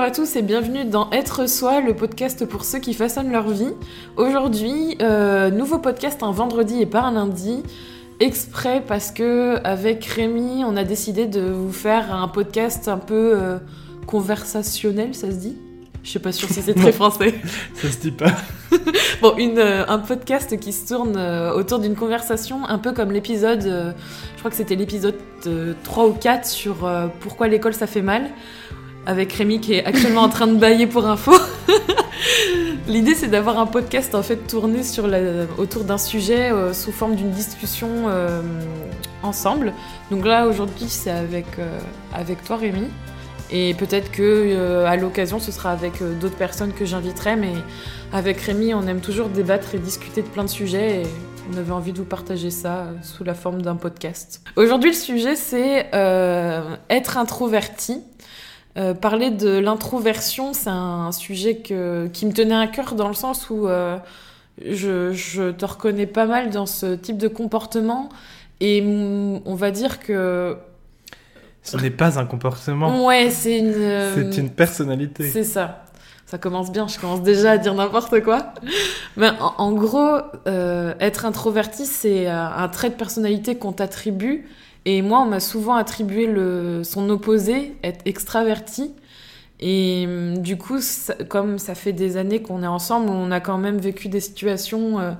à tous et bienvenue dans Être Soi, le podcast pour ceux qui façonnent leur vie. Aujourd'hui, euh, nouveau podcast un vendredi et pas un lundi, exprès parce que avec Rémi, on a décidé de vous faire un podcast un peu euh, conversationnel, ça se dit? Je sais pas sûr si c'est très français. Ça se dit pas. Bon, une, euh, un podcast qui se tourne euh, autour d'une conversation, un peu comme l'épisode, euh, je crois que c'était l'épisode euh, 3 ou 4 sur pourquoi l'école ça fait mal, avec Rémi qui est actuellement en train de bailler pour info. L'idée c'est d'avoir un podcast en fait tourné sur autour d'un sujet euh, sous forme d'une discussion euh, ensemble. Donc là aujourd'hui c'est avec, euh, avec toi Rémi. Et peut-être que à l'occasion ce sera avec d'autres personnes que j'inviterai, mais avec Rémi on aime toujours débattre et discuter de plein de sujets et on avait envie de vous partager ça sous la forme d'un podcast. Aujourd'hui le sujet c'est être introverti. Euh, parler de l'introversion, c'est un sujet que, qui me tenait à cœur dans le sens où euh, je, je te reconnais pas mal dans ce type de comportement et on va dire que Ce n'est pas un comportement. ouais c'est une euh, C'est une personnalité. c'est ça. Ça commence bien, je commence déjà à dire n'importe quoi. Mais en, en gros, être introverti, c'est un trait de personnalité qu'on t'attribue. Et moi, on m'a souvent attribué le, son opposé, être extraverti. Et hum, du coup, comme ça fait des années qu'on est ensemble, on a quand même vécu des situations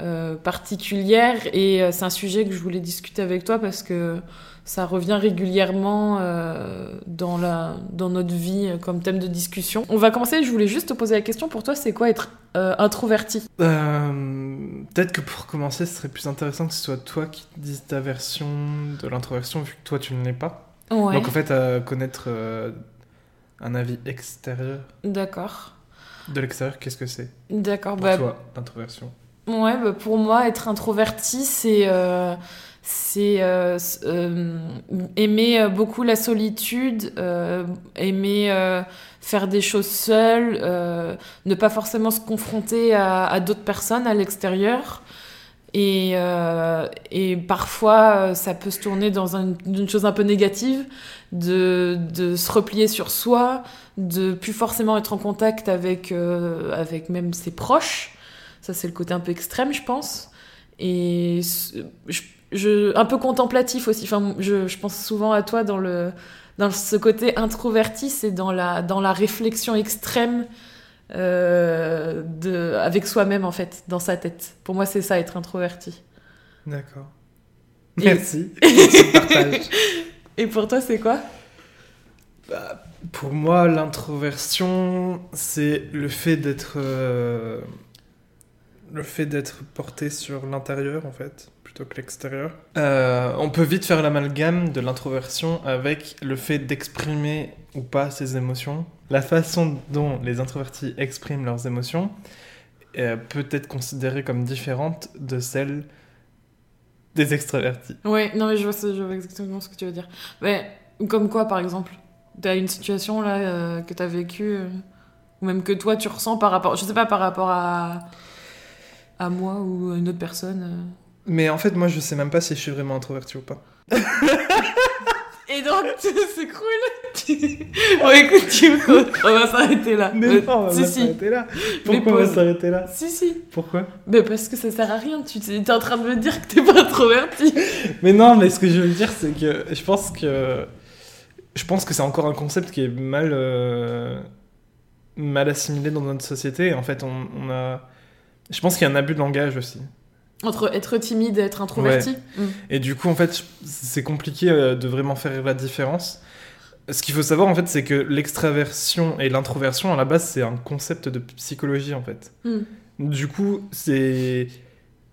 euh, particulières. Et euh, c'est un sujet que je voulais discuter avec toi parce que ça revient régulièrement euh, dans, la, dans notre vie comme thème de discussion. On va commencer, je voulais juste te poser la question, pour toi c'est quoi être introverti? Peut-être que pour commencer, ce serait plus intéressant que ce soit toi qui dises ta version de l'introversion, vu que toi tu ne l'es pas. Ouais, Donc en fait, connaître un avis extérieur. d'accord. De l'extérieur, qu'est-ce que c'est? D'accord, pour bah, toi, l'introversion ouais, bah, pour moi être introverti c'est... euh, c'est euh, euh, aimer euh, beaucoup la solitude, euh, aimer faire des choses seul, euh, ne pas forcément se confronter à, à d'autres personnes à l'extérieur. Et, et parfois, ça peut se tourner dans un- une chose un peu négative, de, de se replier sur soi, de plus forcément être en contact avec, avec même ses proches. Ça, c'est le côté un peu extrême, je pense. Et ce- je, je- un peu contemplatif aussi. Enfin, je, je pense souvent à toi dans, le, dans ce côté introverti, c'est dans la, dans la réflexion extrême euh, de, avec soi-même, en fait, dans sa tête. Pour moi, c'est ça, être introverti. D'accord. Et- Merci. partage. Et pour toi, c'est quoi? Bah, pour moi, l'introversion, c'est le fait d'être euh, le fait d'être porté sur l'intérieur en fait, plutôt que l'extérieur. Euh, on peut vite faire l'amalgame de l'introversion avec le fait d'exprimer ou pas ses émotions. La façon dont les introvertis expriment leurs émotions euh, peut être considérée comme différente de celle des extravertis. Ouais, non, mais je vois, ce- je vois exactement ce que tu veux dire. Mais, comme quoi, par exemple T'as une situation là euh, que t'as vécue, euh, ou même que toi tu ressens par rapport, je sais pas, par rapport à, à moi ou à une autre personne. euh. Mais en fait, moi, je sais même pas si je suis vraiment introverti ou pas. Et donc, c'est cool. bon, écoute, tu on va s'arrêter là. Mais non, on va si, pas si. s'arrêter là. Mais Pourquoi on va s'arrêter là Si, si. Pourquoi Mais parce que ça sert à rien. Tu t'es t'es en train de me dire que t'es pas introverti. Mais non, mais ce que je veux dire, c'est que je pense que je pense que c'est encore un concept qui est mal euh, mal assimilé dans notre société. En fait, on, on a, je pense qu'il y a un abus de langage aussi. Entre être timide et être introverti. Mm. Et du coup, en fait, c'est compliqué euh, de vraiment faire la différence. Ce qu'il faut savoir, en fait, c'est que l'extraversion et l'introversion, à la base, c'est un concept de psychologie, en fait. Mm. Du coup, c'est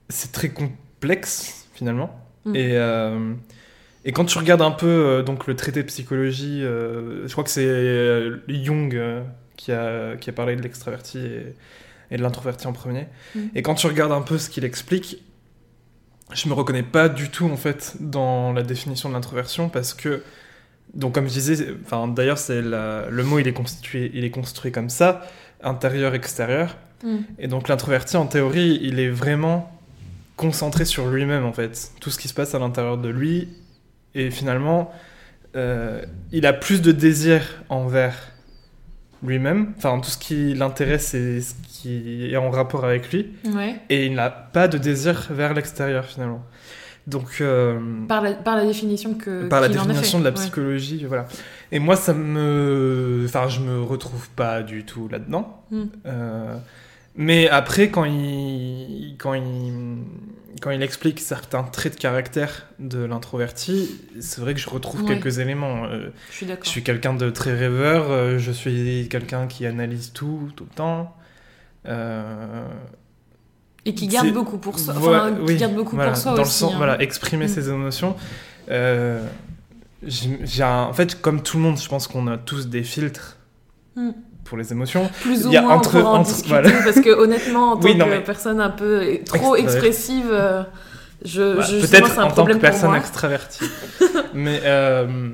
c'est très complexe finalement. Mm. Et euh, et quand tu regardes un peu euh, donc le traité de psychologie, euh, je crois que c'est Jung qui a qui a parlé de l'extraverti et, et de l'introverti en premier. Mm. Et quand tu regardes un peu ce qu'il explique, je me reconnais pas du tout en fait dans la définition de l'introversion parce que donc comme je disais, enfin d'ailleurs c'est le mot il est constitué, il est construit comme ça, intérieur extérieur. Mm. Et donc l'introverti, en théorie, il est vraiment concentré sur lui-même, en fait. Tout ce qui se passe à l'intérieur de lui. Et finalement, euh, il a plus de désir envers lui-même. Enfin, tout ce qui l'intéresse, c'est ce qui est en rapport avec lui. Ouais. Et il n'a pas de désir vers l'extérieur, finalement. Donc, euh, Par la, par la définition que. par la définition fait. de la Ouais. psychologie, voilà. Et moi, ça me... Enfin, je me retrouve pas du tout là-dedans. Mm. Euh, Mais après, quand il... Quand il... Quand il explique certains traits de caractère de l'introverti, c'est vrai que je retrouve Ouais. quelques éléments. Euh, Je suis je d'accord. suis quelqu'un de très rêveur, euh, je suis quelqu'un qui analyse tout, tout le temps. Euh, Et qui garde beaucoup pour soi. Voilà, Enfin, oui, qui garde beaucoup voilà, pour soi dans le sens, hein. voilà, exprimer Mm. ses émotions. J'ai j'ai un- en fait, comme tout le monde, je pense qu'on a tous des filtres Mm. Pour les émotions. Plus ou Il y a moins, entre- en entre- voilà. parce que honnêtement, en tant Oui, non, que mais- personne un peu trop expressive, euh, je, Voilà, je- Peut-être en tant que personne moi. extravertie. Mais euh,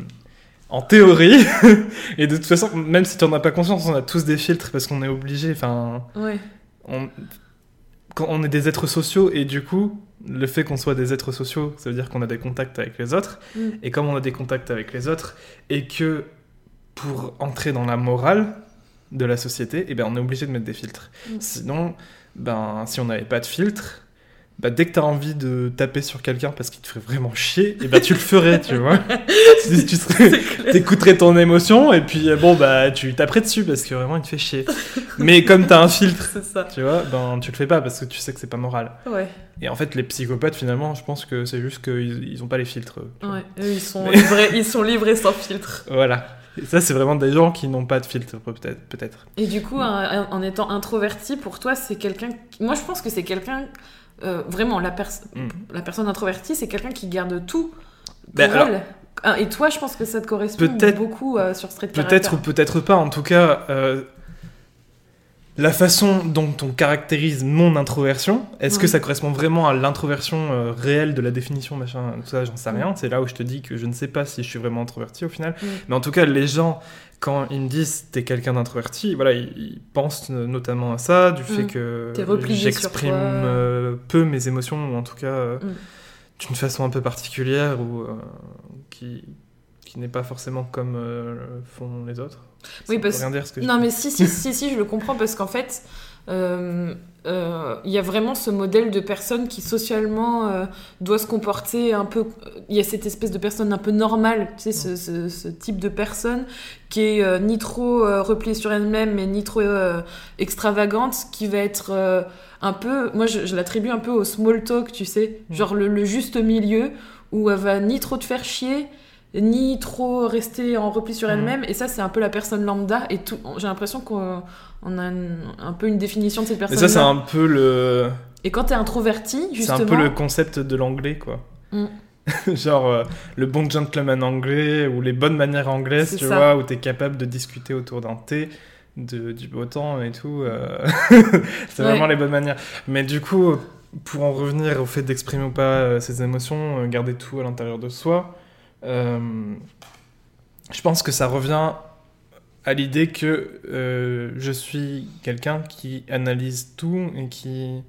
en théorie, et de toute façon, même si tu n'en as pas conscience, on a tous des filtres parce qu'on est obligé. Enfin, Ouais. on, quand on est des êtres sociaux et du coup, le fait qu'on soit des êtres sociaux, ça veut dire qu'on a des contacts avec les autres. Mm. Et comme on a des contacts avec les autres et que pour entrer dans la morale de la société, eh ben, on est obligé de mettre des filtres. Mm. Sinon, ben, si on n'avait pas de filtre, bah, dès que tu as envie de taper sur quelqu'un parce qu'il te ferait vraiment chier, eh ben, tu le ferais, tu vois. tu tu serais- t'écouterais ton émotion et puis euh, bon, bah, tu taperais dessus parce que vraiment il te fait chier. Mais comme tu as un filtre, tu vois, ben, tu le fais pas parce que tu sais que c'est pas moral. Ouais. Et en fait, les psychopathes, finalement, je pense que c'est juste qu'ils ils ont pas les filtres. ouais. Eux, ils sont Mais- livrés, ils sont livrés sans filtre. Voilà. Et ça, c'est vraiment des gens qui n'ont pas de filtre, peut-être. Et du coup, en étant introverti, pour toi, c'est quelqu'un. Moi, je pense que c'est quelqu'un. euh, vraiment, la, pers- Mm. la personne introvertie, c'est quelqu'un qui garde tout pour Ben, elle. Ah, Et toi, je pense que ça te correspond beaucoup euh, sur de Peut-être ou peut-être pas. En tout cas, euh, la façon dont on caractérise mon introversion, est-ce que ça correspond vraiment à l'introversion euh, réelle de la définition, machin, tout ça, j'en sais rien. C'est là où je te dis que je ne sais pas si je suis vraiment introverti au final. Mais en tout cas, les gens, quand ils me disent t'es quelqu'un d'introverti, voilà, ils, ils pensent euh, notamment à ça, du fait Mm. que j'exprime euh, peu mes émotions, ou en tout cas euh, Mm. d'une façon un peu particulière, ou qui, qui n'est pas forcément comme font les autres. Oui, parce- rien dire ce que Non, mais si, si, si, si, je le comprends parce qu'en fait, euh, euh, il y a vraiment ce modèle de personne qui socialement euh, doit se comporter un peu. Il y a cette espèce de personne un peu normale, tu sais, ce, ce- ce type de personne qui est ni trop repliée sur elle-même, mais ni trop extravagante, qui va être un peu. Moi, je, je l'attribue un peu au small talk, tu sais, Mm. genre le, le juste milieu où elle va ni trop te faire chier ni trop rester en repli sur Mhm. elle-même. Et ça, c'est un peu la personne lambda. Et tout, j'ai l'impression qu'on on a une- un peu une définition de cette personne. ça, c'est un peu le, Et quand t'es introverti, c'est justement. un peu le concept de l'anglais, quoi. Mm. Genre euh, le bon gentleman anglais ou les bonnes manières anglaises, C'est tu ça. vois, où t'es capable de discuter autour d'un thé, de, du beau temps et tout. euh, c'est Ouais. vraiment les bonnes manières. Mais du coup, pour en revenir au fait d'exprimer ou pas euh, ses émotions, garder tout à l'intérieur de soi, je pense que ça revient à l'idée que euh, je suis quelqu'un qui analyse tout et qui,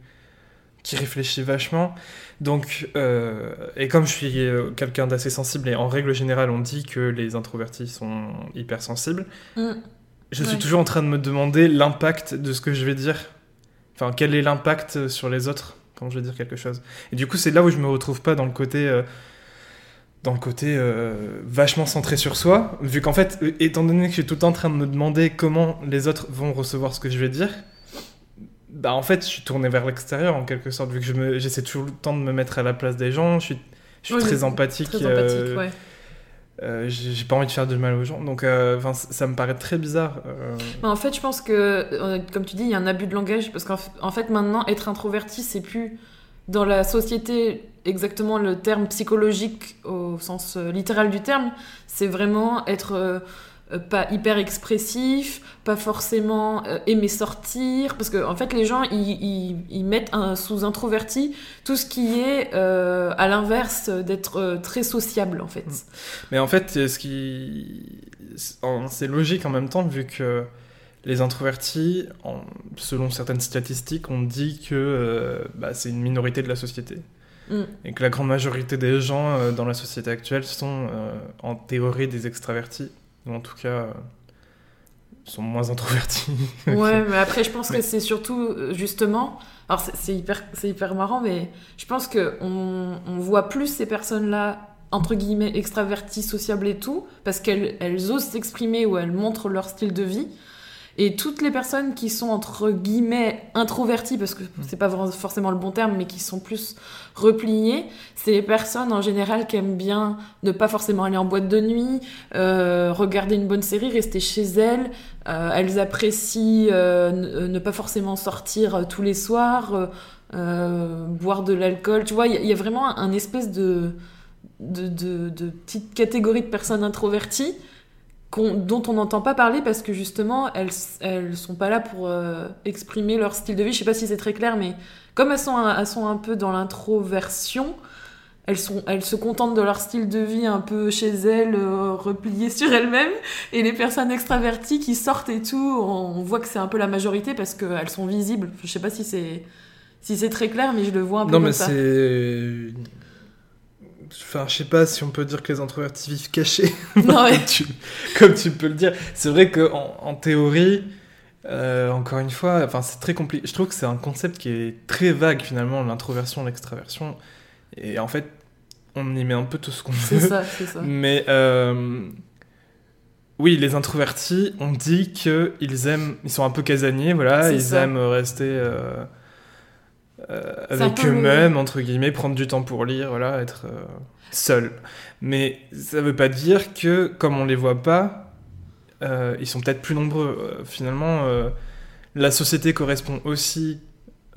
qui réfléchit vachement. Donc, euh, et comme je suis euh, quelqu'un d'assez sensible, et en règle générale, on dit que les introvertis sont hypersensibles, Mm. je suis Ouais. toujours en train de me demander l'impact de ce que je vais dire. Enfin, quel est l'impact sur les autres quand je vais dire quelque chose. Et du coup, c'est là où je me retrouve pas dans le côté. euh, dans le côté euh, vachement centré sur soi, vu qu'en fait, euh, étant donné que je suis tout le temps en train de me demander comment les autres vont recevoir ce que je vais dire, bah en fait, je suis tourné vers l'extérieur en quelque sorte, vu que je j'essaie toujours le temps de me mettre à la place des gens, je suis, je suis très empathique. Très euh, empathique, ouais. euh, j'ai j'ai pas envie de faire du mal aux gens, donc euh, ça me paraît très bizarre. euh. En fait, je pense que, comme tu dis, il y a un abus de langage. Parce qu'en fait, maintenant, être introverti, c'est plus dans la société exactement le terme psychologique au sens euh, littéral du terme. C'est vraiment être euh, euh, pas hyper expressif, pas forcément aimer sortir. Parce que, en fait, les gens, ils, mettent sous introverti tout ce qui est à l'inverse d'être très sociable, en fait. Mm. Mais en fait, C'est logique en même temps, vu que les introvertis, en- selon certaines statistiques, on dit que euh, bah, c'est une minorité de la société. Mm. Et que la grande majorité des gens euh, dans la société actuelle sont euh, en théorie des extravertis. Ou en tout cas, sont moins introvertis. Ouais, mais après, je pense Mais- que c'est surtout, justement... Alors, c'est- hyper, c'est hyper marrant, mais je pense qu'on on voit plus ces personnes-là, entre guillemets, extraverties, sociables et tout, parce qu'elles elles osent s'exprimer ou elles montrent leur style de vie. Et toutes les personnes qui sont, entre guillemets, introverties, parce que c'est pas forcément le bon terme, mais qui sont plus repliées, c'est les personnes en général qui aiment bien ne pas forcément aller en boîte de nuit, euh, regarder une bonne série, rester chez elles. Euh, elles apprécient euh, ne, pas forcément sortir tous les soirs, boire de l'alcool. Tu vois, il y, a- il y a vraiment un, un espèce de, de, de, de petite catégorie de personnes introverties qu'on- dont on n'entend pas parler parce que justement, elles, elles sont pas là pour euh, exprimer leur style de vie. Je sais pas si c'est très clair, mais comme elles sont, un- elles sont un peu dans l'introversion, elles, sont, elles se contentent de leur style de vie un peu chez elles, euh, repliées sur elles-mêmes. Et les personnes extraverties qui sortent et tout, on, on voit que c'est un peu la majorité parce qu'elles sont visibles. Je sais pas si c'est si c'est très clair, mais je le vois un peu Non, comme mais ça. c'est. Enfin, je sais pas si on peut dire que les introvertis vivent cachés, Non, ouais. comme, tu, comme tu peux le dire. C'est vrai qu'en en théorie, euh, encore une fois, enfin, c'est très compliqué. Je trouve que c'est un concept qui est très vague finalement, l'introversion, l'extraversion. Et en fait, on y met un peu tout ce qu'on C'est veut. ça, c'est ça. Mais euh, oui, les introvertis, on dit que ils aiment, ils sont un peu casaniers, voilà, C'est ils ça. aiment rester euh, C'est avec peu le- eux-mêmes entre guillemets, prendre du temps pour lire, voilà, être euh, seul. Mais ça veut pas dire que comme on les voit pas, euh, ils sont peut-être plus nombreux. Euh, finalement, euh, la société correspond aussi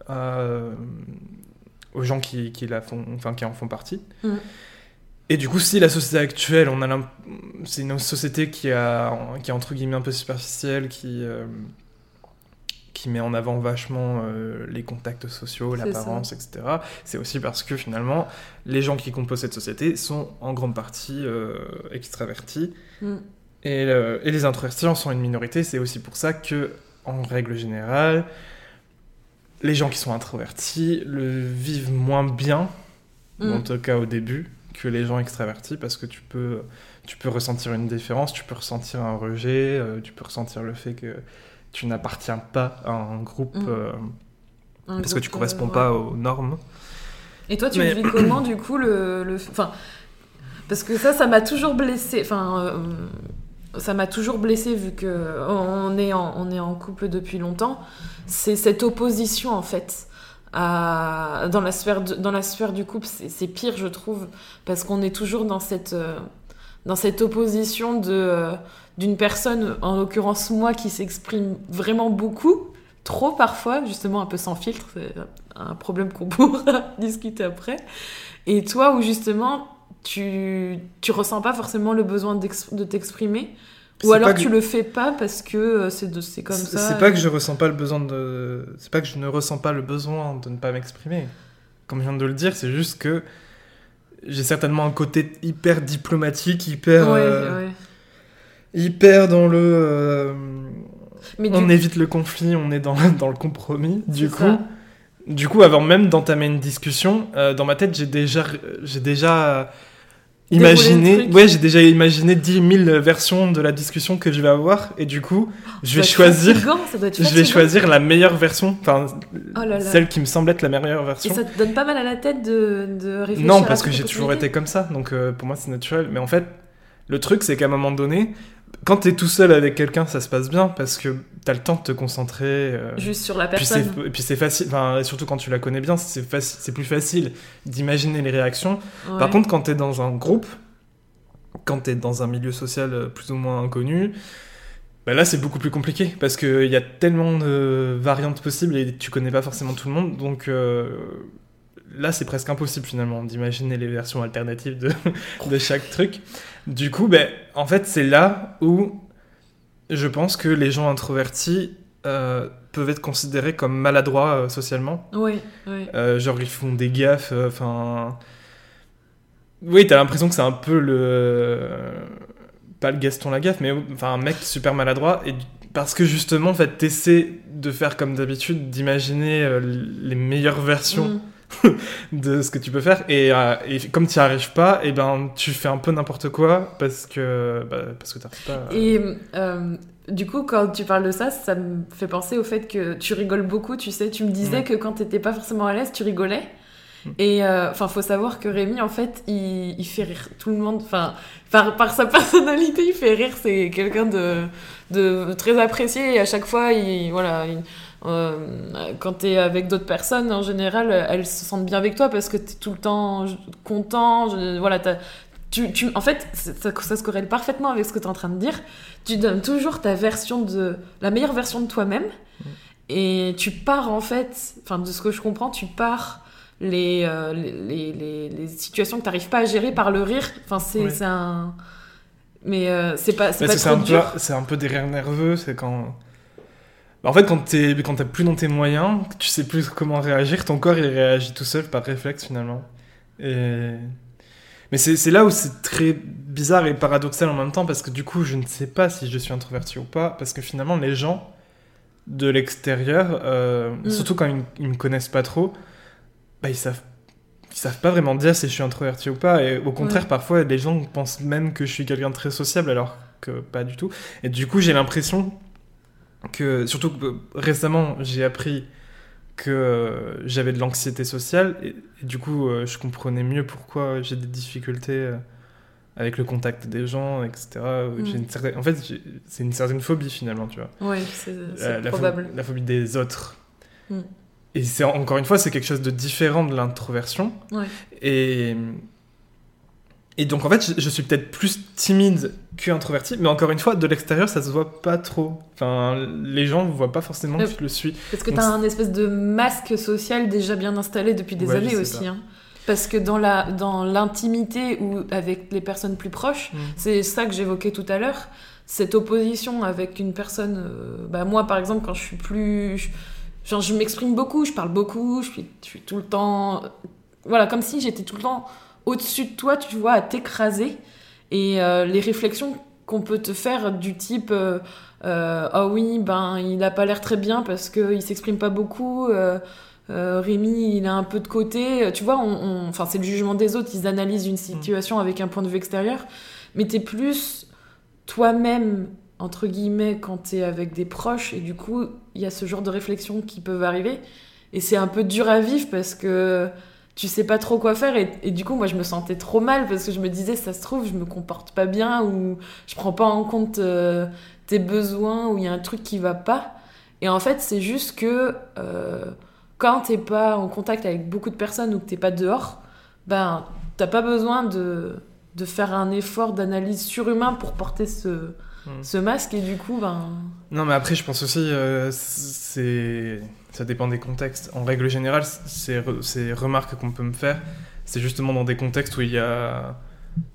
à, euh, aux gens qui, qui la font, enfin qui en font partie. Mm. Et du coup, si la société actuelle, on a l'imp- c'est une société qui, a, qui est entre guillemets un peu superficielle, qui, euh, qui met en avant vachement euh, les contacts sociaux, l'apparence, etc. C'est aussi parce que finalement, les gens qui composent cette société sont en grande partie euh, extravertis. Mm. Et, euh, et les introvertis en sont une minorité. C'est aussi pour ça que, en règle générale, les gens qui sont introvertis le vivent moins bien, Mm. en tout cas au début, que les gens extravertis, parce que tu peux, tu peux ressentir une différence, tu peux ressentir un rejet, euh, tu peux ressentir le fait que tu n'appartiens pas à un groupe Mm. euh, Un parce que tu corresponds euh, ouais. pas aux normes. Et toi, tu Mais- vis comment, du coup, le... le... Enfin, parce que ça, ça m'a toujours blessé. Enfin, euh, ça m'a toujours blessé vu que on est en, on est en couple depuis longtemps. C'est cette opposition, en fait. à- Dans, la sphère de- dans la sphère du couple, c'est pire, je trouve, parce qu'on est toujours dans cette, dans cette opposition de, d'une personne, en l'occurrence moi, qui s'exprime vraiment beaucoup, trop parfois, justement un peu sans filtre, c'est un problème qu'on pourra discuter après. Et toi, où justement, tu, tu ressens pas forcément le besoin de t'exprimer, ou alors pas que- tu le fais pas parce que euh, c'est de- c'est comme ça. C'est pas que je ressens pas le besoin de. C'est pas que je ne ressens pas le besoin de ne pas m'exprimer. Comme je viens de le dire, c'est juste que j'ai certainement un côté hyper diplomatique, hyper. Ouais, euh, ouais. Hyper dans le. euh, Mais du on évite le conflit, on est dans, dans le compromis. Du coup, ça. du coup, avant même d'entamer une discussion, euh, dans ma tête, j'ai déjà, j'ai déjà le imaginé, ouais, j'ai déjà imaginé 10 000 versions de la discussion que je vais avoir, et du coup, je vais choisir, je vais choisir la meilleure version, enfin, Oh celle qui me semble être la meilleure Et version. ça te donne pas mal à la tête de, de réfléchir Non, à parce que j'ai toujours été comme ça, donc euh, pour moi c'est naturel. Mais en fait, le truc c'est qu'à un moment donné, quand t'es tout seul avec quelqu'un, ça se passe bien parce que t'as le temps de te concentrer. euh, Juste sur la puis personne. et puis c'est facile, enfin, surtout quand tu la connais bien, c'est faci- plus facile d'imaginer les réactions. Ouais. Par contre, quand t'es dans un groupe, quand t'es dans un milieu social euh, plus ou moins inconnu, bah là c'est beaucoup plus compliqué parce qu'il y a tellement de variantes possibles et tu connais pas forcément tout le monde. Donc euh, là c'est presque impossible finalement d'imaginer les versions alternatives de, de chaque truc. Du coup, ben, en fait c'est là où je pense que les gens introvertis euh, peuvent être considérés comme maladroits euh, socialement. Oui, oui. Euh, genre ils font des gaffes, enfin... oui, t'as l'impression que c'est un peu le... Pas le Gaston Lagaffe, mais enfin un mec super maladroit. Et parce que justement, en fait, t'essaies de faire comme d'habitude, d'imaginer les meilleures versions Mm. de ce que tu peux faire. Et, euh, et comme tu n'y arrives pas, et ben tu fais un peu n'importe quoi parce que, bah, parce que t'arrives pas... à- Et euh, du coup, quand tu parles de ça, ça me fait penser au fait que tu rigoles beaucoup, tu sais. Tu me disais Ouais. que quand t'étais pas forcément à l'aise, tu rigolais. Mm. Et euh, enfin, faut savoir que Rémi, en fait, il, il fait rire tout le monde. Enfin, par, par sa personnalité, il fait rire. C'est quelqu'un de, de très apprécié. Et à chaque fois, il, voilà, il- euh, quand t'es avec d'autres personnes, en général, elles se sentent bien avec toi parce que t'es tout le temps content. je- voilà, tu, tu, en fait, ça, ça se corrèle parfaitement avec ce que tu es en train de dire. Tu donnes toujours ta version de la meilleure version de toi-même et tu pars en fait, enfin de ce que je comprends, tu pars les, euh, les, les, situations que tu n'arrives pas à gérer par le rire. Enfin, c'est un. Mais euh, c'est pas, c'est Bah, un, peu, un peu des rires nerveux, c'est quand... Bah, en fait, quand t'es quand t'as plus dans tes moyens, tu sais plus comment réagir, ton corps il réagit tout seul par réflexe finalement. Et... Mais c'est c'est là où c'est très bizarre et paradoxal en même temps, parce que du coup, je ne sais pas si je suis introverti ou pas, parce que finalement, les gens de l'extérieur, euh, Mm. surtout quand ils, ils me connaissent pas trop, bah, ils savent ils savent pas vraiment dire si je suis introverti ou pas. Et au contraire, Ouais. parfois, les gens pensent même que je suis quelqu'un de très sociable, alors que pas du tout. Et du coup, j'ai l'impression que, surtout que récemment, j'ai appris que euh, j'avais de l'anxiété sociale. Et, et du coup, euh, je comprenais mieux pourquoi j'ai des difficultés euh, avec le contact des gens, etc. Mm. J'ai une certaine... En fait, c'est une certaine phobie finalement, tu vois Oui, c'est la probable. la phobie des autres. Mm. Et c'est encore une fois, c'est quelque chose de différent de l'introversion. Ouais. Et, et donc en fait, je, je suis peut-être plus timide que introverti, mais encore une fois, de l'extérieur, ça se voit pas trop. Enfin, les gens voient pas forcément que Euh, je le suis. Parce que tu as un espèce de masque social déjà bien installé depuis des Ouais, années aussi. hein. Parce que dans la dans l'intimité ou avec les personnes plus proches, Mm. c'est ça que j'évoquais tout à l'heure, cette opposition avec une personne. euh, bah moi, par exemple, quand je suis plus, je, genre, je m'exprime beaucoup, je parle beaucoup, je suis, je suis tout le temps, voilà, comme si j'étais tout le temps au-dessus de toi, tu vois, à t'écraser. Et euh, les réflexions qu'on peut te faire du type euh, euh, ah oui ben il a pas l'air très bien parce que il s'exprime pas beaucoup. Euh, Rémi il a un peu de côté tu vois on- enfin c'est le jugement des autres. Ils analysent une situation avec un point de vue extérieur. Mais t'es plus toi-même entre guillemets quand t'es avec des proches. Et du coup il y a ce genre de réflexions qui peuvent arriver. Et c'est un peu dur à vivre parce que tu sais pas trop quoi faire et, du coup moi je me sentais trop mal parce que je me disais ça se trouve je me comporte pas bien ou je prends pas en compte euh, tes besoins ou il y a un truc qui va pas. Et en fait c'est juste que euh, quand t'es pas en contact avec beaucoup de personnes ou que t'es pas dehors ben t'as pas besoin de, de faire un effort d'analyse surhumain pour porter ce, Mm. ce masque et du coup ben Non, mais après, je pense aussi, euh, c'est ça dépend des contextes. En règle générale, ces, re- ces remarques qu'on peut me faire, c'est justement dans des contextes où il y a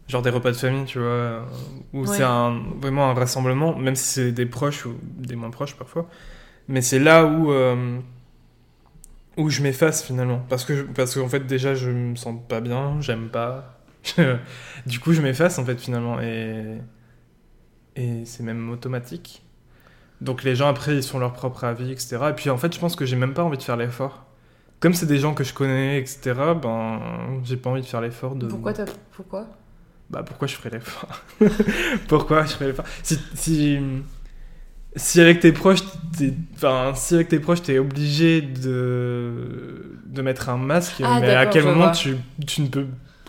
genre des repas de famille, tu vois, où Ouais. c'est un, vraiment un rassemblement, même si c'est des proches ou des moins proches parfois. Mais c'est là où, euh, où je m'efface finalement. Parce que, je- parce qu'en fait, déjà, je me sens pas bien, j'aime pas. du coup, je m'efface en fait finalement. Et, et c'est même automatique. Donc les gens après ils sont leur propre avis, etc. Et puis en fait je pense que j'ai même pas envie de faire l'effort. Comme c'est des gens que je connais, etc. Ben j'ai pas envie de faire l'effort de. pourquoi t'as pourquoi? Bah pourquoi je ferais l'effort? Pourquoi je ferais l'effort? Si, si si avec tes proches, t'es- enfin si avec tes proches t'es obligé de de mettre un masque, Ah, mais à quel moment vois. tu, tu ne peux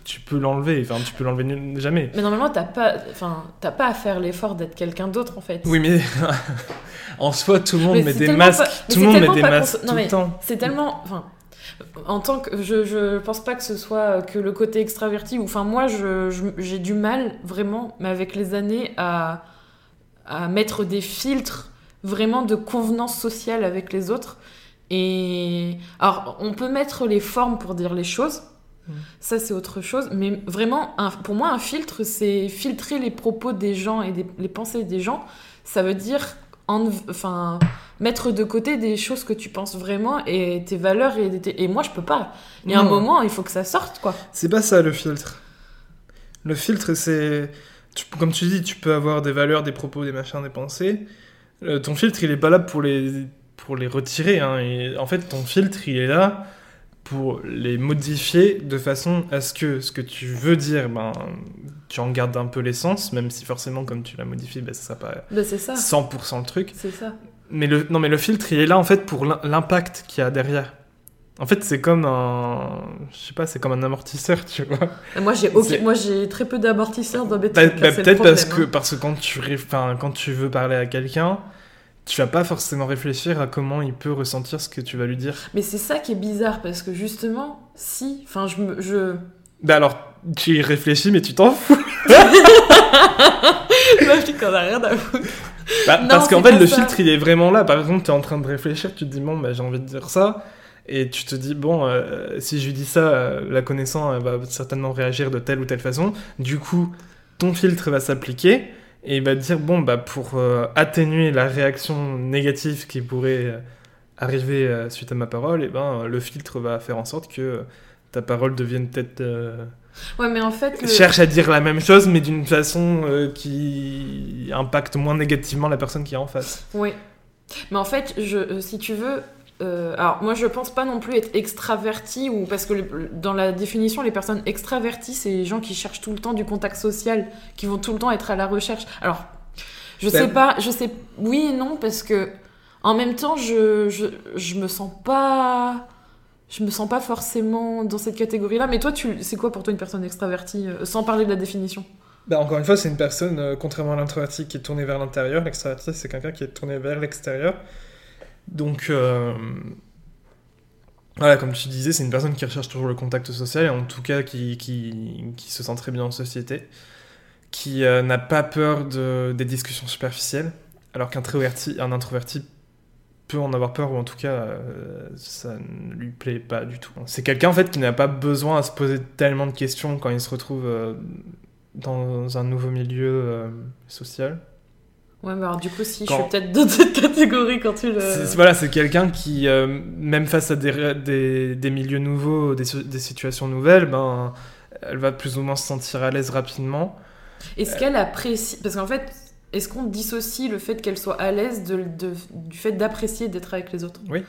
tu peux l'enlever Enfin tu peux l'enlever jamais. mais normalement t'as pas enfin t'as pas à faire l'effort d'être quelqu'un d'autre en fait Oui mais en soi tout le monde Mais met des masques, pas- tout le monde met des masques non, tout le temps. C'est tellement. Enfin, en tant que. Je, je pense pas que ce soit que le côté extraverti. ou Enfin, moi, je- j'ai du mal, vraiment, mais avec les années, à, à mettre des filtres vraiment de convenance sociale avec les autres. Et. Alors, on peut mettre les formes pour dire les choses. Mm. Ça, c'est autre chose. Mais vraiment, un- pour moi, un filtre, c'est filtrer les propos des gens et des- les pensées des gens. Ça veut dire. en- enfin, mettre de côté des choses que tu penses vraiment et tes valeurs et, tes- et moi je peux pas. Il y a un moment, il faut que ça sorte quoi. C'est pas ça le filtre. Le filtre, c'est. Comme tu dis, tu peux avoir des valeurs, des propos, des machins, des pensées. Euh, ton filtre, il est pas là pour les, pour les retirer. hein. Et en fait, ton filtre, il est là pour les modifier de façon à ce que ce que tu veux dire, ben, tu en gardes un peu l'essence, même si forcément, comme tu l'as modifié, bah, ça sera pas Bah, c'est ça. 100% le truc. C'est ça. Mais le, non, mais le filtre, il est là en fait pour l'im- l'impact qu'il y a derrière. En fait, c'est comme un. Je sais pas, c'est comme un amortisseur, tu vois. Moi, j'ai moi, très peu d'amortisseurs dans mes Bah, bah, Peut-être parce, que, hein. parce que quand tu, ré- enfin, quand tu veux parler à quelqu'un, tu vas pas forcément réfléchir à comment il peut ressentir ce que tu vas lui dire. Mais c'est ça qui est bizarre parce que justement, si. Enfin, je me. Je... Bah alors, tu y réfléchis, mais tu t'en fous. La qu'on a rien à foutre. Bah, Non, parce qu'en fait, le ça. filtre, il est vraiment là. Par exemple, tu es en train de réfléchir, tu te dis, bon, bah, j'ai envie de dire ça. Et tu te dis, bon, euh, si je lui dis ça, euh, la connaissant, elle va certainement réagir de telle ou telle façon. Du coup, ton filtre va s'appliquer et il va dire, bon, bah, pour euh, atténuer la réaction négative qui pourrait euh, arriver euh, suite à ma parole, et ben, euh, le filtre va faire en sorte que ta parole devienne peut-être. Ouais, mais en fait. le- cherche à dire la même chose, mais d'une façon qui impacte moins négativement la personne qui est en face. Oui. Mais en fait, je, si tu veux. Euh, alors, moi, je pense pas non plus être extraverti, ou parce que le- dans la définition, les personnes extraverties, c'est les gens qui cherchent tout le temps du contact social, qui vont tout le temps être à la recherche. Alors, je Ben- sais pas, je sais. Oui et non, parce que en même temps, je, je, je me sens pas. Je me sens pas forcément dans cette catégorie-là. Mais toi, tu, c'est quoi pour toi une personne extravertie, euh, sans parler de la définition? Bah, encore une fois, c'est une personne, euh, contrairement à l'introverti, qui est tournée vers l'intérieur. L'extraverti, c'est quelqu'un qui est tourné vers l'extérieur. Donc, euh, voilà, comme tu disais, c'est une personne qui recherche toujours le contact social, et en tout cas qui, qui, se sent très bien en société, qui euh, n'a pas peur de, des discussions superficielles, alors qu'un introverti, un introverti peut en avoir peur, ou en tout cas, euh, ça ne lui plaît pas du tout. C'est quelqu'un, en fait, qui n'a pas besoin à se poser tellement de questions quand il se retrouve dans un nouveau milieu social. Ouais, mais alors du coup, si, je suis peut-être dans cette catégorie quand tu le. Voilà, c'est quelqu'un qui, euh, même face à des, des, des milieux nouveaux, des, des situations nouvelles, ben, elle va plus ou moins se sentir à l'aise rapidement. Est-ce qu'elle apprécie Parce qu'en fait, est-ce qu'on dissocie le fait qu'elle soit à l'aise de, de- du fait d'apprécier d'être avec les autres? Oui.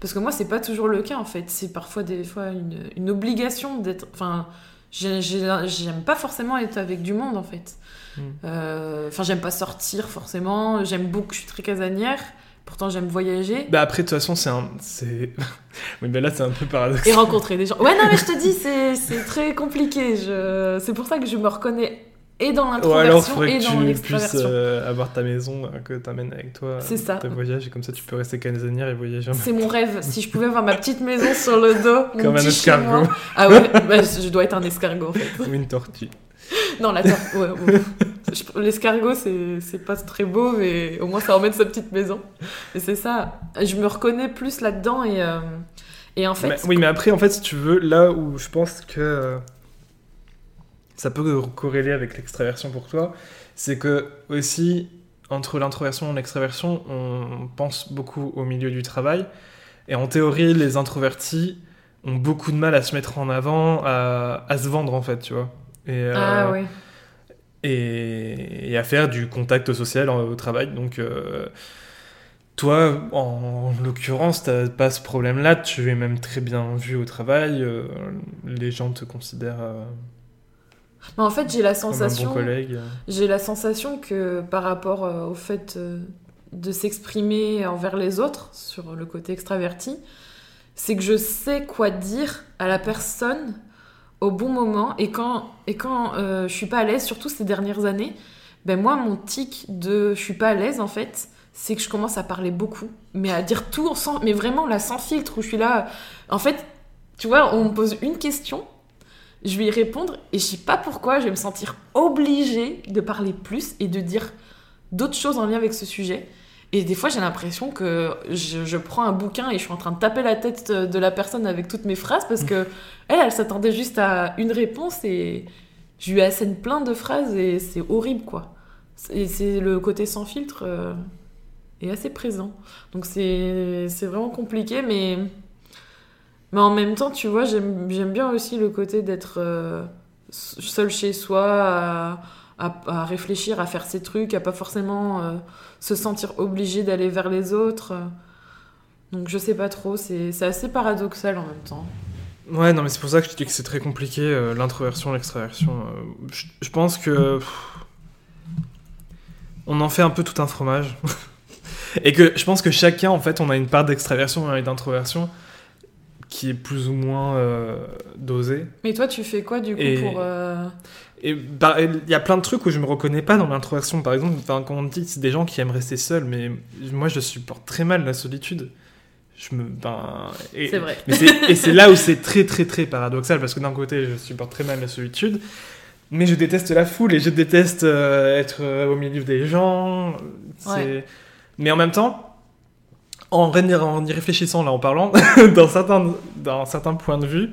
Parce que moi, c'est pas toujours le cas en fait. C'est parfois des fois une, une obligation d'être. Enfin, j'ai- j'ai- j'aime pas forcément être avec du monde en fait. Hmm. Euh, Enfin, j'aime pas sortir forcément. J'aime beaucoup, je suis très casanière. Pourtant, j'aime voyager. Bah après, de toute façon, c'est un... c'est- oui, mais là, c'est un peu paradoxal. Et rencontrer des gens. Ouais, non, mais je te dis, c'est c'est très compliqué. Je... C'est pour ça que je me reconnais et dans alors, l'introversion faudrait et que dans tu puisses l'extraversion. euh, avoir ta maison euh, que t'amènes avec toi. C'est ça. Tes voyages, et comme ça, tu peux rester casanière et voyager. C'est mon rêve. Si je pouvais avoir ma petite maison sur le dos, Comme un escargot. Ah ouais, bah, je dois être un escargot en fait. Ou une tortue. Non, L'escargot, c'est pas très beau, mais au moins ça emmène sa petite maison. Et c'est ça. Je me reconnais plus là-dedans et, euh, et en fait. Oui, mais après, en fait, si tu veux, là où je pense que euh, ça peut corréler avec l'extraversion pour toi, c'est que aussi, entre l'introversion et l'extraversion, on pense beaucoup au milieu du travail. Et en théorie, les introvertis ont beaucoup de mal à se mettre en avant, à, à se vendre, en fait, tu vois. Et, euh, Ah et, et à faire du contact social au travail. Donc, euh, toi, en, l'occurrence, t'as pas ce problème-là. Tu es même très bien vu au travail. euh, les gens te considèrent euh, Mais en fait, j'ai la bon sensation. J'ai la sensation que par rapport au fait de s'exprimer envers les autres sur le côté extraverti, c'est que je sais quoi dire à la personne au bon moment et quand et quand euh, je suis pas à l'aise, surtout ces dernières années, ben moi mon tic de je suis pas à l'aise en fait, c'est que je commence à parler beaucoup, mais à dire tout sans, mais vraiment là sans filtre où je suis là. En fait, tu vois, on me pose une question, je vais y répondre et je sais pas pourquoi, je vais me sentir obligée de parler plus et de dire d'autres choses en lien avec ce sujet. Et des fois, j'ai l'impression que je, je prends un bouquin et je suis en train de taper la tête de la personne avec toutes mes phrases parce que elle, elle s'attendait juste à une réponse et je lui assène plein de phrases et c'est horrible quoi. Et c'est le côté sans filtre euh, est assez présent. Donc c'est c'est vraiment compliqué, mais mais en même temps, tu vois, j'aime j'aime bien aussi le côté d'être euh, seul chez soi, à, à- à réfléchir, à faire ses trucs, à pas forcément euh, se sentir obligé d'aller vers les autres. Donc je sais pas trop, c'est assez paradoxal en même temps. Ouais, non, mais c'est pour ça que je dis que c'est très compliqué, euh, l'introversion, l'extraversion. euh, je, je pense que. pff, on en fait un peu tout un fromage. et que je pense que chacun, en fait, on a une part d'extraversion et d'introversion qui est plus ou moins euh, dosée. Mais toi, tu fais quoi du coup Et- pour. Euh, Et bah, il y a plein de trucs où je me reconnais pas dans l'introversion. Par exemple, quand on dit c'est des gens qui aiment rester seuls, mais moi je supporte très mal la solitude. Je me, ben, C'est vrai. mais et c'est là où c'est très très très paradoxal parce que d'un côté je supporte très mal la solitude, mais je déteste la foule et je déteste euh, être euh, au milieu des gens. Ouais. Mais en même temps, en, en y réfléchissant là, en parlant, dans certains, dans certains points de vue,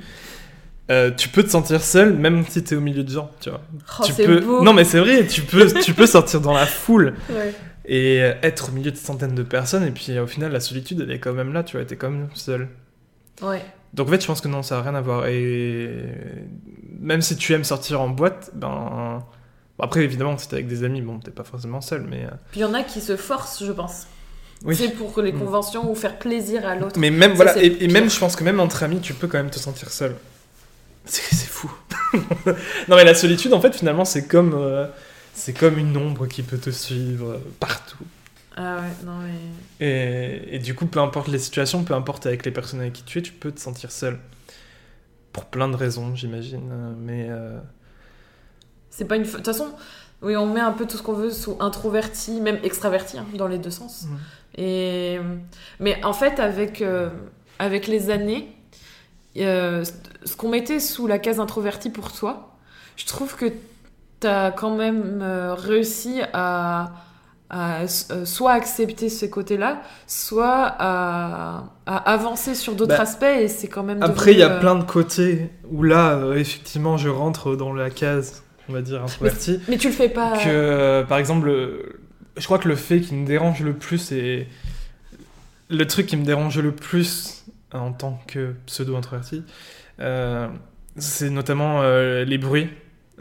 euh, tu peux te sentir seul même si tu es au milieu de gens, tu vois. Oh, tu peux... beau. Non mais c'est vrai, tu peux, tu peux sortir dans la foule Ouais. et être au milieu de centaines de personnes et puis au final la solitude elle est quand même là, tu vois, t'es quand même seul. Ouais. Donc en fait je pense que non, ça n'a rien à voir. Et même si tu aimes sortir en boîte, ben... bon, après évidemment si t'es avec des amis, bon t'es pas forcément seul, mais... euh, Puis il y en a qui se forcent, je pense. Oui. C'est pour les Mm. conventions ou faire plaisir à l'autre. Mais même, Ça, voilà, et, même, je pense que même entre amis, tu peux quand même te sentir seul. C'est fou. non, mais la solitude, en fait, finalement, c'est comme, euh, c'est comme une ombre qui peut te suivre partout. Ah ouais, non mais. Et, et du coup, peu importe les situations, peu importe avec les personnes avec qui tu es, tu peux te sentir seul. Pour plein de raisons, j'imagine. Mais euh, C'est pas une. De toute façon, oui, on met un peu tout ce qu'on veut sous introverti, même extraverti, hein, dans les deux sens. Mhm. Et... Mais en fait, avec, euh, avec les années, euh, ce qu'on mettait sous la case introverti pour toi, je trouve que tu as quand même euh, réussi à, à euh, soit accepter ce côté-là, soit à, à avancer sur d'autres Bah, aspects, et c'est quand même. après, il y a euh, plein de côtés où là, euh, effectivement, je rentre dans la case, on va dire, introvertie. Mais tu le fais pas. que euh, par exemple le- je crois que le fait qui me dérange le plus et le truc qui me dérange le plus en tant que pseudo introverti euh, c'est notamment euh, les bruits.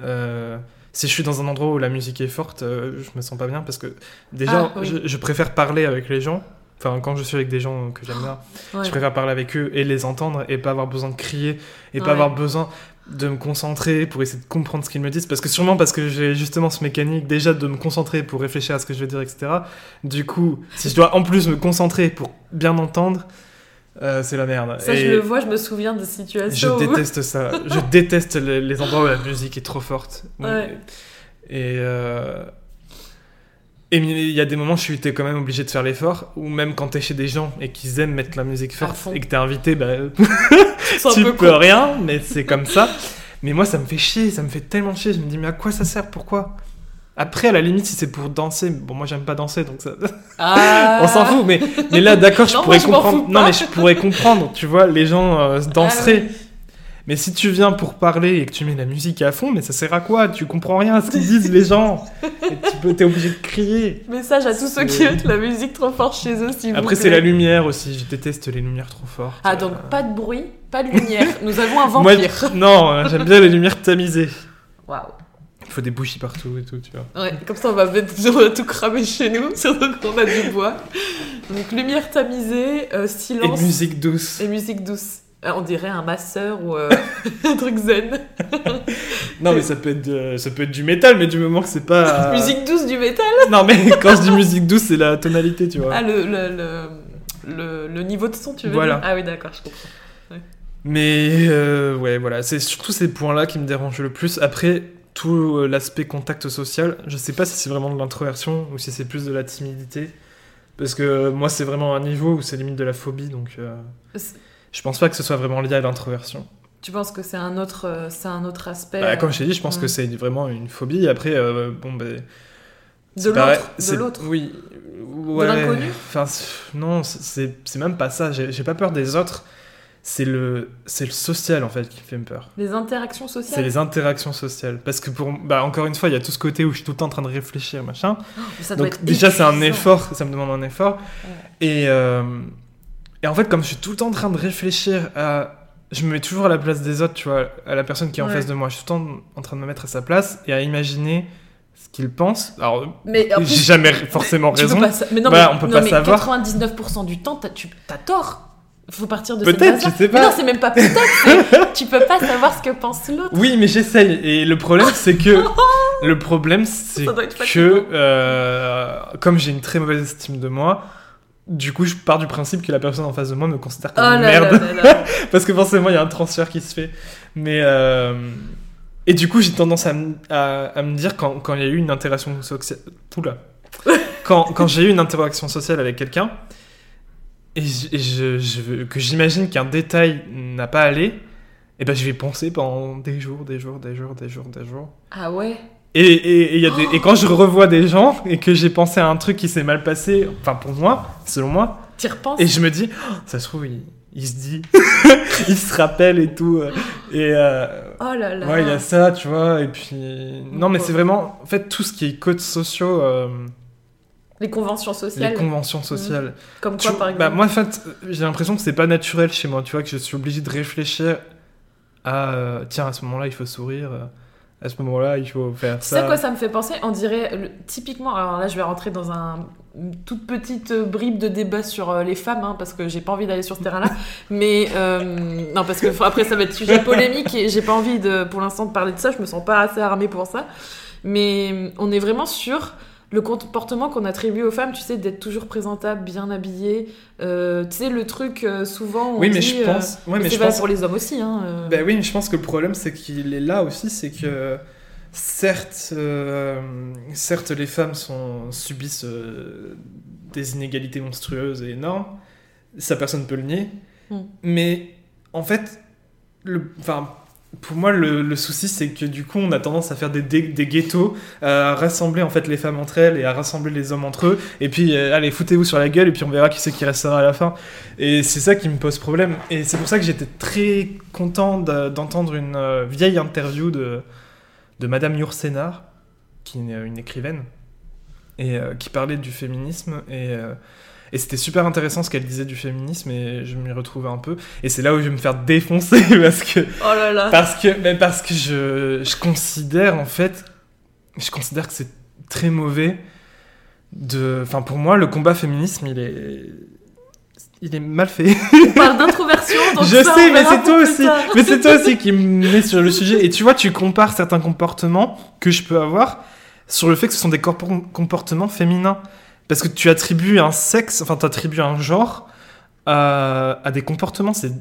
Euh, si je suis dans un endroit où la musique est forte euh, je me sens pas bien parce que déjà Ah, oui. je, je préfère parler avec les gens. Enfin quand je suis avec des gens que j'aime bien Ouais. je préfère parler avec eux et les entendre et pas avoir besoin de crier et pas avoir besoin de me concentrer pour essayer de comprendre ce qu'ils me disent. Parce que sûrement parce que j'ai justement ce mécanique déjà de me concentrer pour réfléchir à ce que je vais dire etc du coup si je dois en plus me concentrer pour bien entendre euh, c'est la merde Ça, Et je le vois, je me souviens de je situations. où- déteste ça je déteste les, les endroits où la musique est trop forte Ouais. et euh, et il y a des moments où je suis quand même obligé de faire l'effort ou même quand t'es chez des gens et qu'ils aiment mettre la musique forte et que t'es invité bah, tu peu peux con. rien, mais c'est comme ça. Mais moi, ça me fait chier, ça me fait tellement chier. Je me dis, mais à quoi ça sert? Pourquoi? Après, à la limite, si c'est pour danser, bon, moi, j'aime pas danser, donc ça... Ah. on s'en fout. Mais, mais là, d'accord, je Non, pourrais moi, comprendre. Non, mais je pourrais comprendre, tu vois, les gens euh, danseraient. Ah oui. Mais si tu viens pour parler et que tu mets la musique à fond, mais ça sert à quoi? Tu comprends rien à ce qu'ils disent, les gens. Et tu peux, t'es obligé de crier. Message à tous ceux qui mettent la musique trop fort chez eux, vous Après, c'est la lumière aussi. Je déteste les lumières trop fortes. Ah, donc Euh, pas de bruit, pas de lumière. Nous avons un moi, vampire. non, euh, j'aime bien les lumières tamisées. Waouh. Il faut des bougies partout et tout, tu vois. Ouais, comme ça on va, mettre, on va tout cramer chez nous, surtout qu'on a du bois. Donc lumière tamisée, euh, Et silence musique douce. et musique douce. Euh, On dirait un masseur ou euh, un truc zen. Non, mais ça peut être, de- ça peut être du métal, mais du moment que c'est pas. Musique douce du métal. Non, mais quand je dis musique douce, c'est la tonalité, tu vois. Ah, le, le, le, niveau de son, tu veux Voilà. dire? Ah oui, d'accord, je comprends. Mais euh, ouais, voilà, c'est surtout ces points-là qui me dérangent le plus. Après, tout euh, l'aspect contact social, je sais pas si c'est vraiment de l'introversion ou si c'est plus de la timidité. Parce que euh, moi, c'est vraiment un niveau où c'est limite de la phobie, donc euh, je pense pas que ce soit vraiment lié à l'introversion. Tu penses que c'est un autre, euh, c'est un autre aspect Bah, comme je t'ai dit, je pense ouais. que c'est vraiment une phobie. Après, euh, bon, ben. de l'autre, de l'autre. Oui. Ouais. l'inconnu? Enfin, non, c'est- même pas ça. J'ai pas peur des autres. C'est le, c'est le social en fait qui me fait peur. Les interactions sociales. C'est les interactions sociales. Parce que pour, bah, encore une fois, il y a tout ce côté où je suis tout le temps en train de réfléchir, machin. Mais ça doit Donc être déjà, c'est un effort, ça me demande un effort. Et, euh, et en fait, comme je suis tout le temps en train de réfléchir à... Je me mets toujours à la place des autres, tu vois, à la personne qui est en Ouais. face de moi. Je suis tout le temps en train de me mettre à sa place et à imaginer ce qu'il pense. Alors, Mais j'ai jamais forcément raison. pas mais non, Bah, mais, on peut non, pas mais savoir. 99% du temps, t'as, tu as tort. Faut partir de Peut-être, je sais Mais pas. non, c'est même pas peut-être. tu peux pas savoir ce que pense l'autre. Oui, mais j'essaye. Et le problème, c'est que. le problème, c'est que. euh, comme j'ai une très mauvaise estime de moi. Du coup, je pars du principe que la personne en face de moi me considère Oh comme là une là merde. là là. Parce que forcément, il y a un transfert qui se fait. Mais. euh, Et du coup, j'ai tendance à, me- à, à me dire quand, quand il y a eu une interaction sociale. Oula. quand quand j'ai eu une interaction sociale avec quelqu'un, et, je, et je- je veux- que j'imagine qu'un détail n'a pas allé, et ben je vais penser pendant des jours, des jours, des jours, des jours, des jours. Ah ouais? Et, et, et, y a des- et quand je revois des gens et que j'ai pensé à un truc qui s'est mal passé, enfin pour moi, selon moi, Tu repenses? et je me dis, Oh, ça se trouve, il, il se dit, il se rappelle et tout. euh, Et euh, Oh là là. ouais, il y a ça, tu vois. Et puis, non, mais c'est vraiment, en fait, tout ce qui est codes sociaux, euh, Les conventions sociales. les conventions sociales. Comme Tu- quoi, par exemple bah, moi, en fait, j'ai l'impression que c'est pas naturel chez moi, tu vois, que je suis obligé de réfléchir à, euh, tiens, à ce moment-là, il faut sourire. euh, À ce moment-là, il faut faire Tu ça. sais à quoi ça me fait penser? On dirait, le- typiquement, alors là je vais rentrer dans un, une toute petite euh, bribe de débat sur les femmes, hein, parce que j'ai pas envie d'aller sur ce terrain-là. mais euh, non, parce que après ça va être sujet polémique et j'ai pas envie de, pour l'instant de parler de ça, je me sens pas assez armée pour ça. Mais on est vraiment sur le comportement qu'on attribue aux femmes, tu sais, d'être toujours présentable, bien habillée. Euh, tu sais, le truc euh, souvent. on Oui, mais dit, je euh, pense. ouais, mais c'est pense pour les hommes aussi. Hein. Ben oui, mais je pense que le problème, c'est qu'il est là aussi, c'est que certes, certes, les femmes sont, subissent des inégalités monstrueuses et énormes, ça personne ne peut le nier, Mm. mais en fait, le, enfin, pour moi, le, souci, c'est que du coup, on a tendance à faire des, ghettos, à rassembler en fait les femmes entre elles et à rassembler les hommes entre eux, et puis euh, allez, foutez-vous sur la gueule, et puis on verra qui c'est qui restera à la fin. Et c'est ça qui me pose problème. Et c'est pour ça que j'étais très content de- d'entendre une euh, vieille interview de, de Madame Yourcenar, qui est une écrivaine, et euh, qui parlait du féminisme. Et, euh, et c'était super intéressant ce qu'elle disait du féminisme, et je m'y retrouvais un peu. Et c'est là où je vais me faire défoncer, parce que, Oh là là. parce que, mais parce que je, je considère, en fait, je considère que c'est très mauvais de... Enfin, pour moi, le combat féminisme, il est... Il est mal fait. On parle d'introversion, je ça, sais, mais c'est toi aussi. tard. Mais c'est toi aussi qui me met sur le sujet. Et tu vois, tu compares certains comportements que je peux avoir sur le fait que ce sont des comportements féminins. Parce que tu attribues un sexe, enfin, tu attribues un genre à, à des comportements, c'est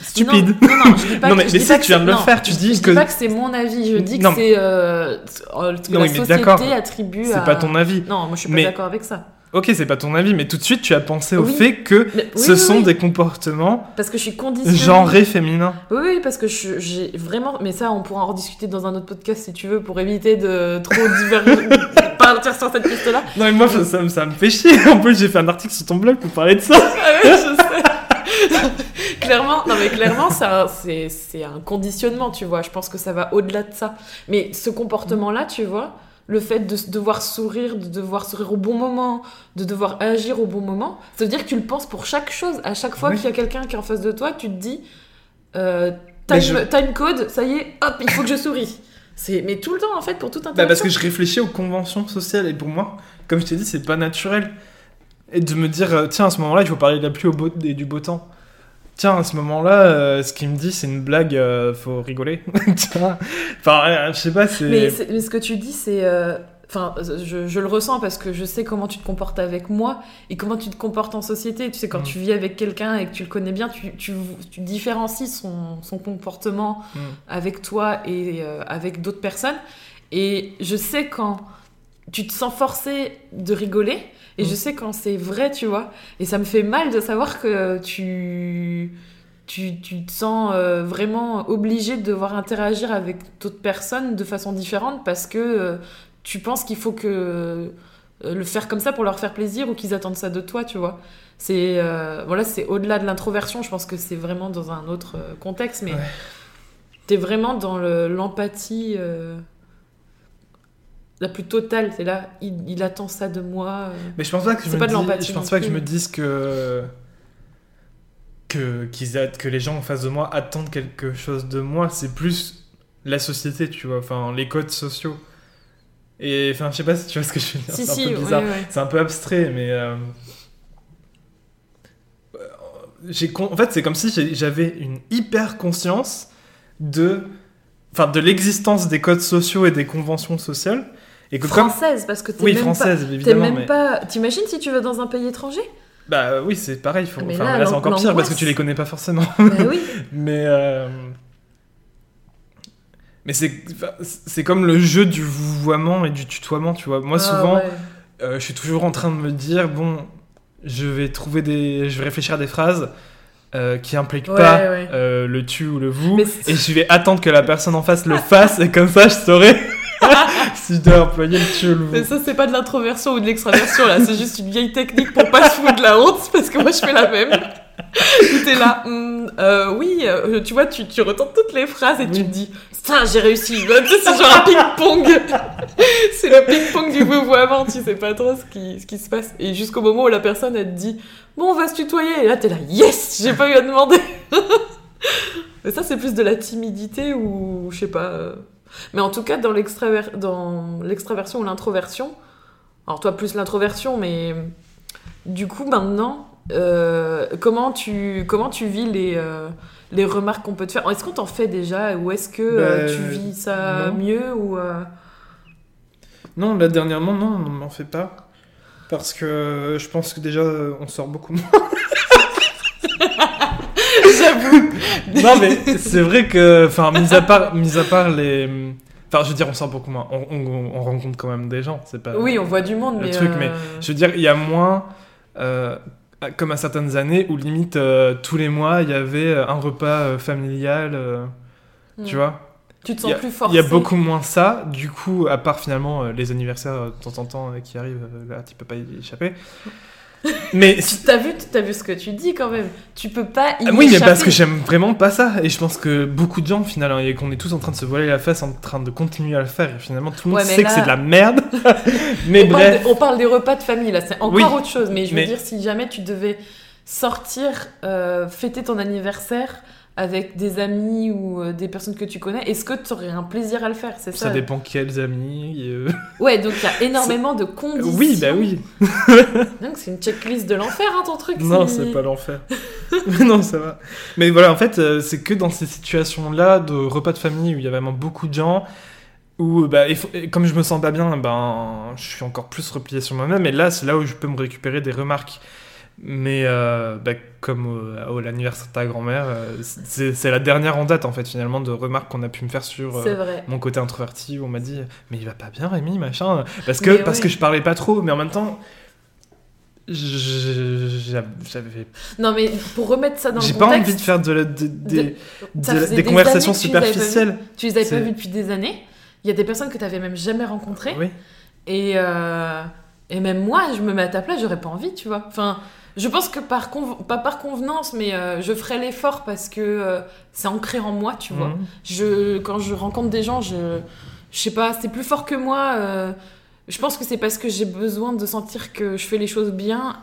stupide. Non, non, non, je dis pas Non, que- mais- je mais dis si, pas que tu viens de le faire, tu je- dis je que- dis pas que c'est mon avis, je dis que c'est euh, euh, que Non, la société d'accord. attribue C'est à... pas ton avis. Non, moi je suis pas Mais- d'accord avec ça. Ok, c'est pas ton avis, mais tout de suite, tu as pensé au Oui. fait que Mais- oui, ce oui, sont des comportements Parce que je suis conditionnée. genrés féminins. Oui, parce que j'ai vraiment... Mais ça, on pourra en rediscuter dans un autre podcast si tu veux, pour éviter de trop diverger, partir sur cette piste-là. Non, mais moi, ça, ça me- ça me fait chier. En plus, j'ai fait un article sur ton blog pour parler de ça. Ah ouais, je sais. clairement, non mais clairement, c'est, un conditionnement, tu vois. Je pense que ça va au-delà de ça. Mais ce comportement-là, tu vois, le fait de devoir sourire, de devoir sourire au bon moment, de devoir agir au bon moment, ça veut dire que tu le penses pour chaque chose. À chaque fois Oui. qu'il y a quelqu'un qui est en face de toi, tu te dis, euh, time, je- time code, ça y est, hop, il faut que je souris. C'est, mais tout le temps en fait, pour tout un Bah parce que je réfléchis aux conventions sociales et pour moi, comme je t'ai dit, c'est pas naturel. Et de me dire, euh, tiens, à ce moment-là, il faut parler de la pluie au beau, et du beau temps. Tiens, à ce moment-là, euh, ce qu'il me dit, c'est une blague, euh, faut rigoler. Enfin, euh, je sais pas, c'est. Mais, c'est- mais ce que tu dis, c'est. Enfin, je, je le ressens parce que je sais comment tu te comportes avec moi et comment tu te comportes en société. Tu sais, quand Mm. tu vis avec quelqu'un et que tu le connais bien, tu, tu, tu différencies son, son comportement Mm. avec toi et euh, avec d'autres personnes. Et je sais quand tu te sens forcé de rigoler et Mm. je sais quand c'est vrai, tu vois. Et ça me fait mal de savoir que tu. Tu, tu te sens euh, vraiment obligé de devoir interagir avec d'autres personnes de façon différente parce que euh, tu penses qu'il faut que euh, le faire comme ça pour leur faire plaisir ou qu'ils attendent ça de toi, tu vois. C'est euh, voilà, c'est au-delà de l'introversion. Je pense que c'est vraiment dans un autre euh, contexte, mais Ouais. t'es vraiment dans le- l'empathie euh, la plus totale. C'est là, il, il attend ça de moi. euh. Mais je pense pas que je me pas de dis- l'empathie Je pense pas que je me dise que que qu'ils que les gens en face de moi attendent quelque chose de moi. C'est plus la société, tu vois. Enfin, les codes sociaux. Et enfin, je sais pas si tu vois ce que je veux dire. Si, c'est un si, peu bizarre. ouais. C'est un peu abstrait, mais euh, j'ai con- en fait, c'est comme si j'avais une hyper conscience de, enfin, de l'existence des codes sociaux et des conventions sociales. Et que comme, Française, parce que t'es oui, même française pas. Évidemment, même mais pas. T'imagines si tu vas dans un pays étranger? Bah oui, c'est pareil. Faut... Ah, mais enfin, là, là, c'est encore pire parce que tu les connais pas forcément. Bah oui. Mais euh, mais c'est comme le jeu du vouvoiement et du tutoiement, tu vois. Moi, Ah, souvent, ouais. euh, je suis toujours en train de me dire bon, je vais trouver des, je vais réfléchir à des phrases euh, qui impliquent Ouais, pas ouais. euh, le tu ou le vous, Mais et je vais attendre que la personne en face le fasse, et comme ça, je saurai si je dois employer le tu ou le Mais vous. ça, c'est pas de l'introversion ou de l'extraversion, là. C'est juste une vieille technique pour pas se foutre de la honte, parce que moi, je fais la même. T'es là, Hum, euh, oui, euh, tu vois, tu, tu retentes toutes les phrases et tu te dis, putain, j'ai réussi. C'est genre un ping-pong. c'est le ping-pong du vouvoiement, tu sais pas trop ce qui, ce qui se passe. Et jusqu'au moment où la personne, elle te dit, bon, on va se tutoyer. Et là, t'es là, yes, j'ai pas eu à demander. Mais ça, c'est plus de la timidité ou, je sais pas. euh, mais en tout cas, dans l'extraversion ou l'introversion, alors toi plus l'introversion, mais du coup maintenant, euh, comment tu comment tu vis les euh, les remarques qu'on peut te faire? Est-ce qu'on t'en fait déjà? Ou est-ce que euh, Bah, tu vis ça non. mieux ou Non, là dernièrement, non, on m'en fait pas. Parce que je pense que déjà, on sort beaucoup moins. J'avoue. non, mais c'est vrai que, enfin, mis à part, mis à part les. Enfin, je veux dire, on sort beaucoup moins. On, on- on rencontre quand même des gens, c'est pas. Oui, on voit du monde, le mais truc, euh, mais Je veux dire, il y a moins. euh, comme à certaines années où limite euh, tous les mois il y avait euh, un repas euh, familial, euh, tu hmm. vois. tu te sens a- plus forcé. Il y a beaucoup moins ça, du coup, à part finalement les anniversaires de temps en temps qui arrivent, là tu peux pas y échapper. Mais Tu- T'as vu, t'as vu ce que tu dis quand même. Tu peux pas y Ah oui, mais parce que j'aime vraiment pas ça. Et je pense que beaucoup de gens, finalement, et qu'on est tous en train de se voiler la face, en train de continuer à le faire. Et finalement, tout le monde Ouais, sait là- que c'est de la merde. mais on, parle bref. des- on parle des repas de famille là, c'est encore Oui, autre chose. Mais je veux mais- dire, si jamais tu devais sortir, euh, fêter ton anniversaire avec des amis ou euh, des personnes que tu connais, est-ce que tu aurais un plaisir à le faire C'est ça. Ça dépend quels amis. euh, Ouais, donc il y a énormément de conditions. Oui, bah oui. Donc c'est une checklist de l'enfer, hein, ton truc. Non, c'est pas l'enfer. Mais non, ça va. Mais voilà, en fait, euh, c'est que dans ces situations-là de repas de famille où il y a vraiment beaucoup de gens, où, bah, et comme je me sens pas bien, ben, je suis encore plus replié sur moi-même. Et là, c'est là où je peux me récupérer des remarques. Mais euh, bah, comme au, au- l'anniversaire de ta grand-mère, euh, c'est la dernière en date, en fait, finalement, de remarques qu'on a pu me faire sur. euh, mon côté introverti où on m'a dit mais il va pas bien Rémi machin parce que Mais parce ouais. que je parlais pas trop mais en même temps j'avais Non, mais pour remettre ça dans le j'ai pas envie de faire de, la- de- des, de- des des conversations superficielles tu les avais pas vus depuis des années. Il y a des personnes que tu avais même jamais rencontrées. oui Et, euh, et même moi, je me mets à ta place, j'aurais pas envie, tu vois. Enfin, je pense que par conv- pas par convenance, mais euh, je ferai l'effort parce que euh, c'est ancré en moi, tu vois. Mhm. Je, quand je rencontre des gens, je, je sais pas, c'est plus fort que moi. euh, je pense que c'est parce que j'ai besoin de sentir que je fais les choses bien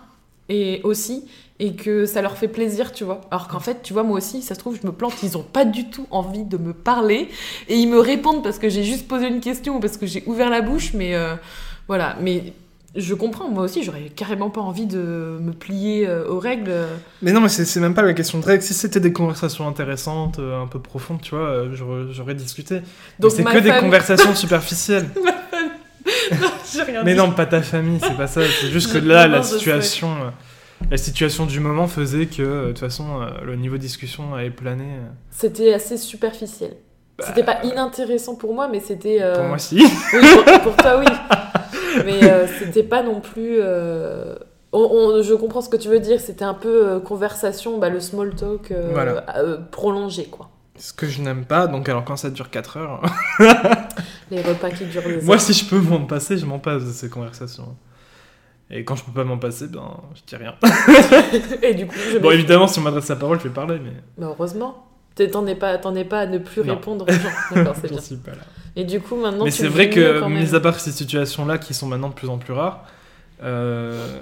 et aussi et que ça leur fait plaisir, tu vois. Alors qu'en fait, tu vois, moi aussi, ça se trouve, je me plante, ils ont pas du tout envie de me parler et ils me répondent parce que j'ai juste posé une question ou parce que j'ai ouvert la bouche, mais euh, voilà. Mais je comprends, moi aussi, j'aurais carrément pas envie de me plier euh, aux règles. mais non mais c'est même pas la question de règles si c'était des conversations intéressantes euh, un peu profondes tu vois euh, j'aurais discuté Donc c'est que des conversations superficielles J'ai rien mais dit. non pas ta famille c'est pas ça c'est juste que là non, la non, situation la situation du moment faisait que de toute façon le niveau de discussion allait planer euh. C'était assez superficiel. C'était pas inintéressant pour moi, mais c'était. Bah, pour moi si Oui, pour, pour toi, oui. Mais euh, c'était pas non plus. euh, on- on- je comprends ce que tu veux dire. C'était un peu euh, conversation, bah, le small talk euh, Voilà. prolongé, quoi. Ce que je n'aime pas, donc alors quand ça dure 4 heures, Les repas qui durent des moi heures. si je peux m'en passer, je m'en passe de ces conversations. Et quand je peux pas m'en passer, ben je dis rien. Et du coup, je Bon évidemment si on m'adresse la parole, je vais parler, mais Mais heureusement. T'en es pas, t'en es pas à ne plus Non. répondre aux gens. D'accord, c'est j'en bien. suis pas là. Et du coup, maintenant, mais c'est vrai que, mis à part ces situations-là qui sont maintenant de plus en plus rares, euh,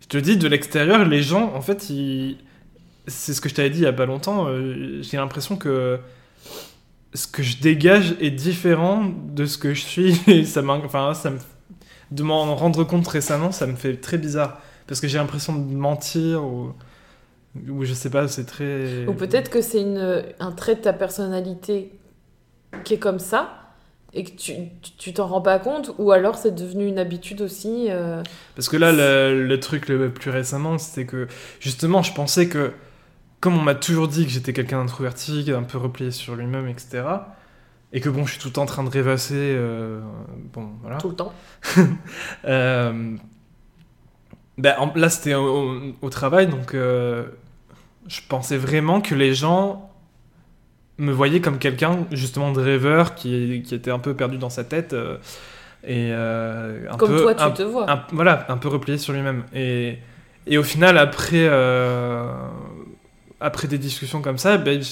je te dis, de l'extérieur, les gens, en fait, ils... c'est ce que je t'avais dit il y a pas longtemps, euh, j'ai l'impression que ce que je dégage est différent de ce que je suis. Et ça enfin, ça me... De m'en rendre compte récemment, ça me fait très bizarre. Parce que j'ai l'impression de mentir ou... Ou je sais pas, c'est très. Ou peut-être que c'est un trait de ta personnalité qui est comme ça et que tu tu t'en rends pas compte ou alors c'est devenu une habitude aussi. euh, Parce que là, le, le truc le plus récemment, c'était que justement, je pensais que, comme on m'a toujours dit que j'étais quelqu'un d'introverti, un peu replié sur lui-même, etc., et que bon, je suis tout le temps en train de rêvasser, euh, bon, voilà. tout le temps. Euh, ben, en- là, c'était au, au- au travail, donc je pensais vraiment que les gens me voyaient comme quelqu'un justement de rêveur qui, qui était un peu perdu dans sa tête euh, et euh, un Comme peu toi, tu un- te vois. un- voilà, un peu replié sur lui-même. Et, et au final, après, euh, après des discussions comme ça, ben,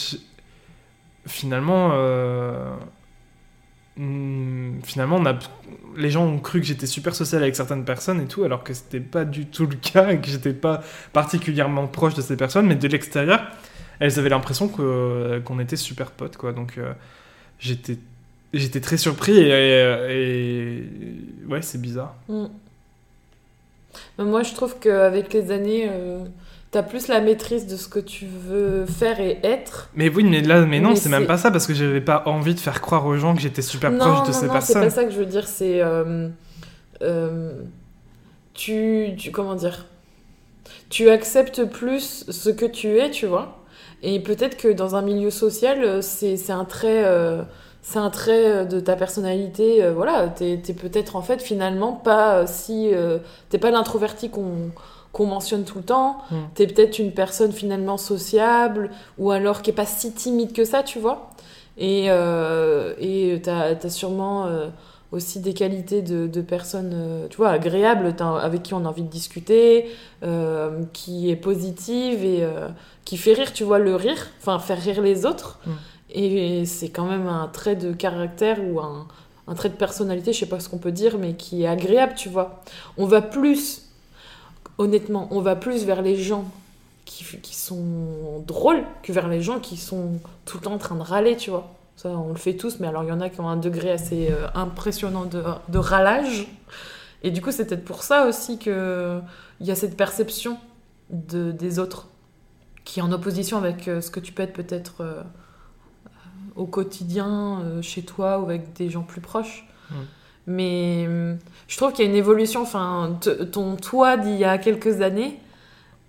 finalement, hmm, finalement on a, les gens ont cru que j'étais super social avec certaines personnes et tout, alors que c'était pas du tout le cas et que j'étais pas particulièrement proche de ces personnes, mais de l'extérieur, elles avaient l'impression que- qu'on était super potes, quoi. Donc euh, j'étais j'étais très surpris et, et- ouais, c'est bizarre. Mm. Moi, je trouve qu'avec les années, euh, t'as plus la maîtrise de ce que tu veux faire et être. Mais oui, mais là, mais non, c'est même c'est- pas ça parce que j'avais pas envie de faire croire aux gens que j'étais super non, proche de non, ces non, c'est personnes. pas ça que je veux dire. C'est euh, euh, tu, tu comment dire Tu acceptes plus ce que tu es, tu vois. Et peut-être que dans un milieu social, c'est c'est un trait. euh, c'est un trait de ta personnalité, euh, voilà, t'es es, peut-être en fait finalement pas si... euh, t'es pas l'introverti qu'on qu'on mentionne tout le temps, Mm. t'es peut-être une personne finalement sociable, ou alors qui est pas si timide que ça, tu vois. Et euh, et t'as as sûrement euh, aussi des qualités de, de personnes, euh, tu vois, agréables, avec qui on a envie de discuter, qui est positive et qui fait rire, tu vois, le rire, enfin faire rire les autres. Mm. Et c'est quand même un trait de caractère ou un, un trait de personnalité, je sais pas ce qu'on peut dire, mais qui est agréable, tu vois. On va plus, honnêtement, on va plus vers les gens qui, sont drôles que vers les gens qui sont tout le temps en train de râler, tu vois. Ça, on le fait tous, mais alors il y en a qui ont un degré assez euh, impressionnant de, râlage. Et du coup, c'est peut-être pour ça aussi qu'il y a cette perception de, des autres qui est en opposition avec euh, ce que tu peux être peut-être euh, au quotidien, chez toi ou avec des gens plus proches. Mm. Mais hum, je trouve qu'il y a une évolution. Enfin, ton toi d'il y a quelques années,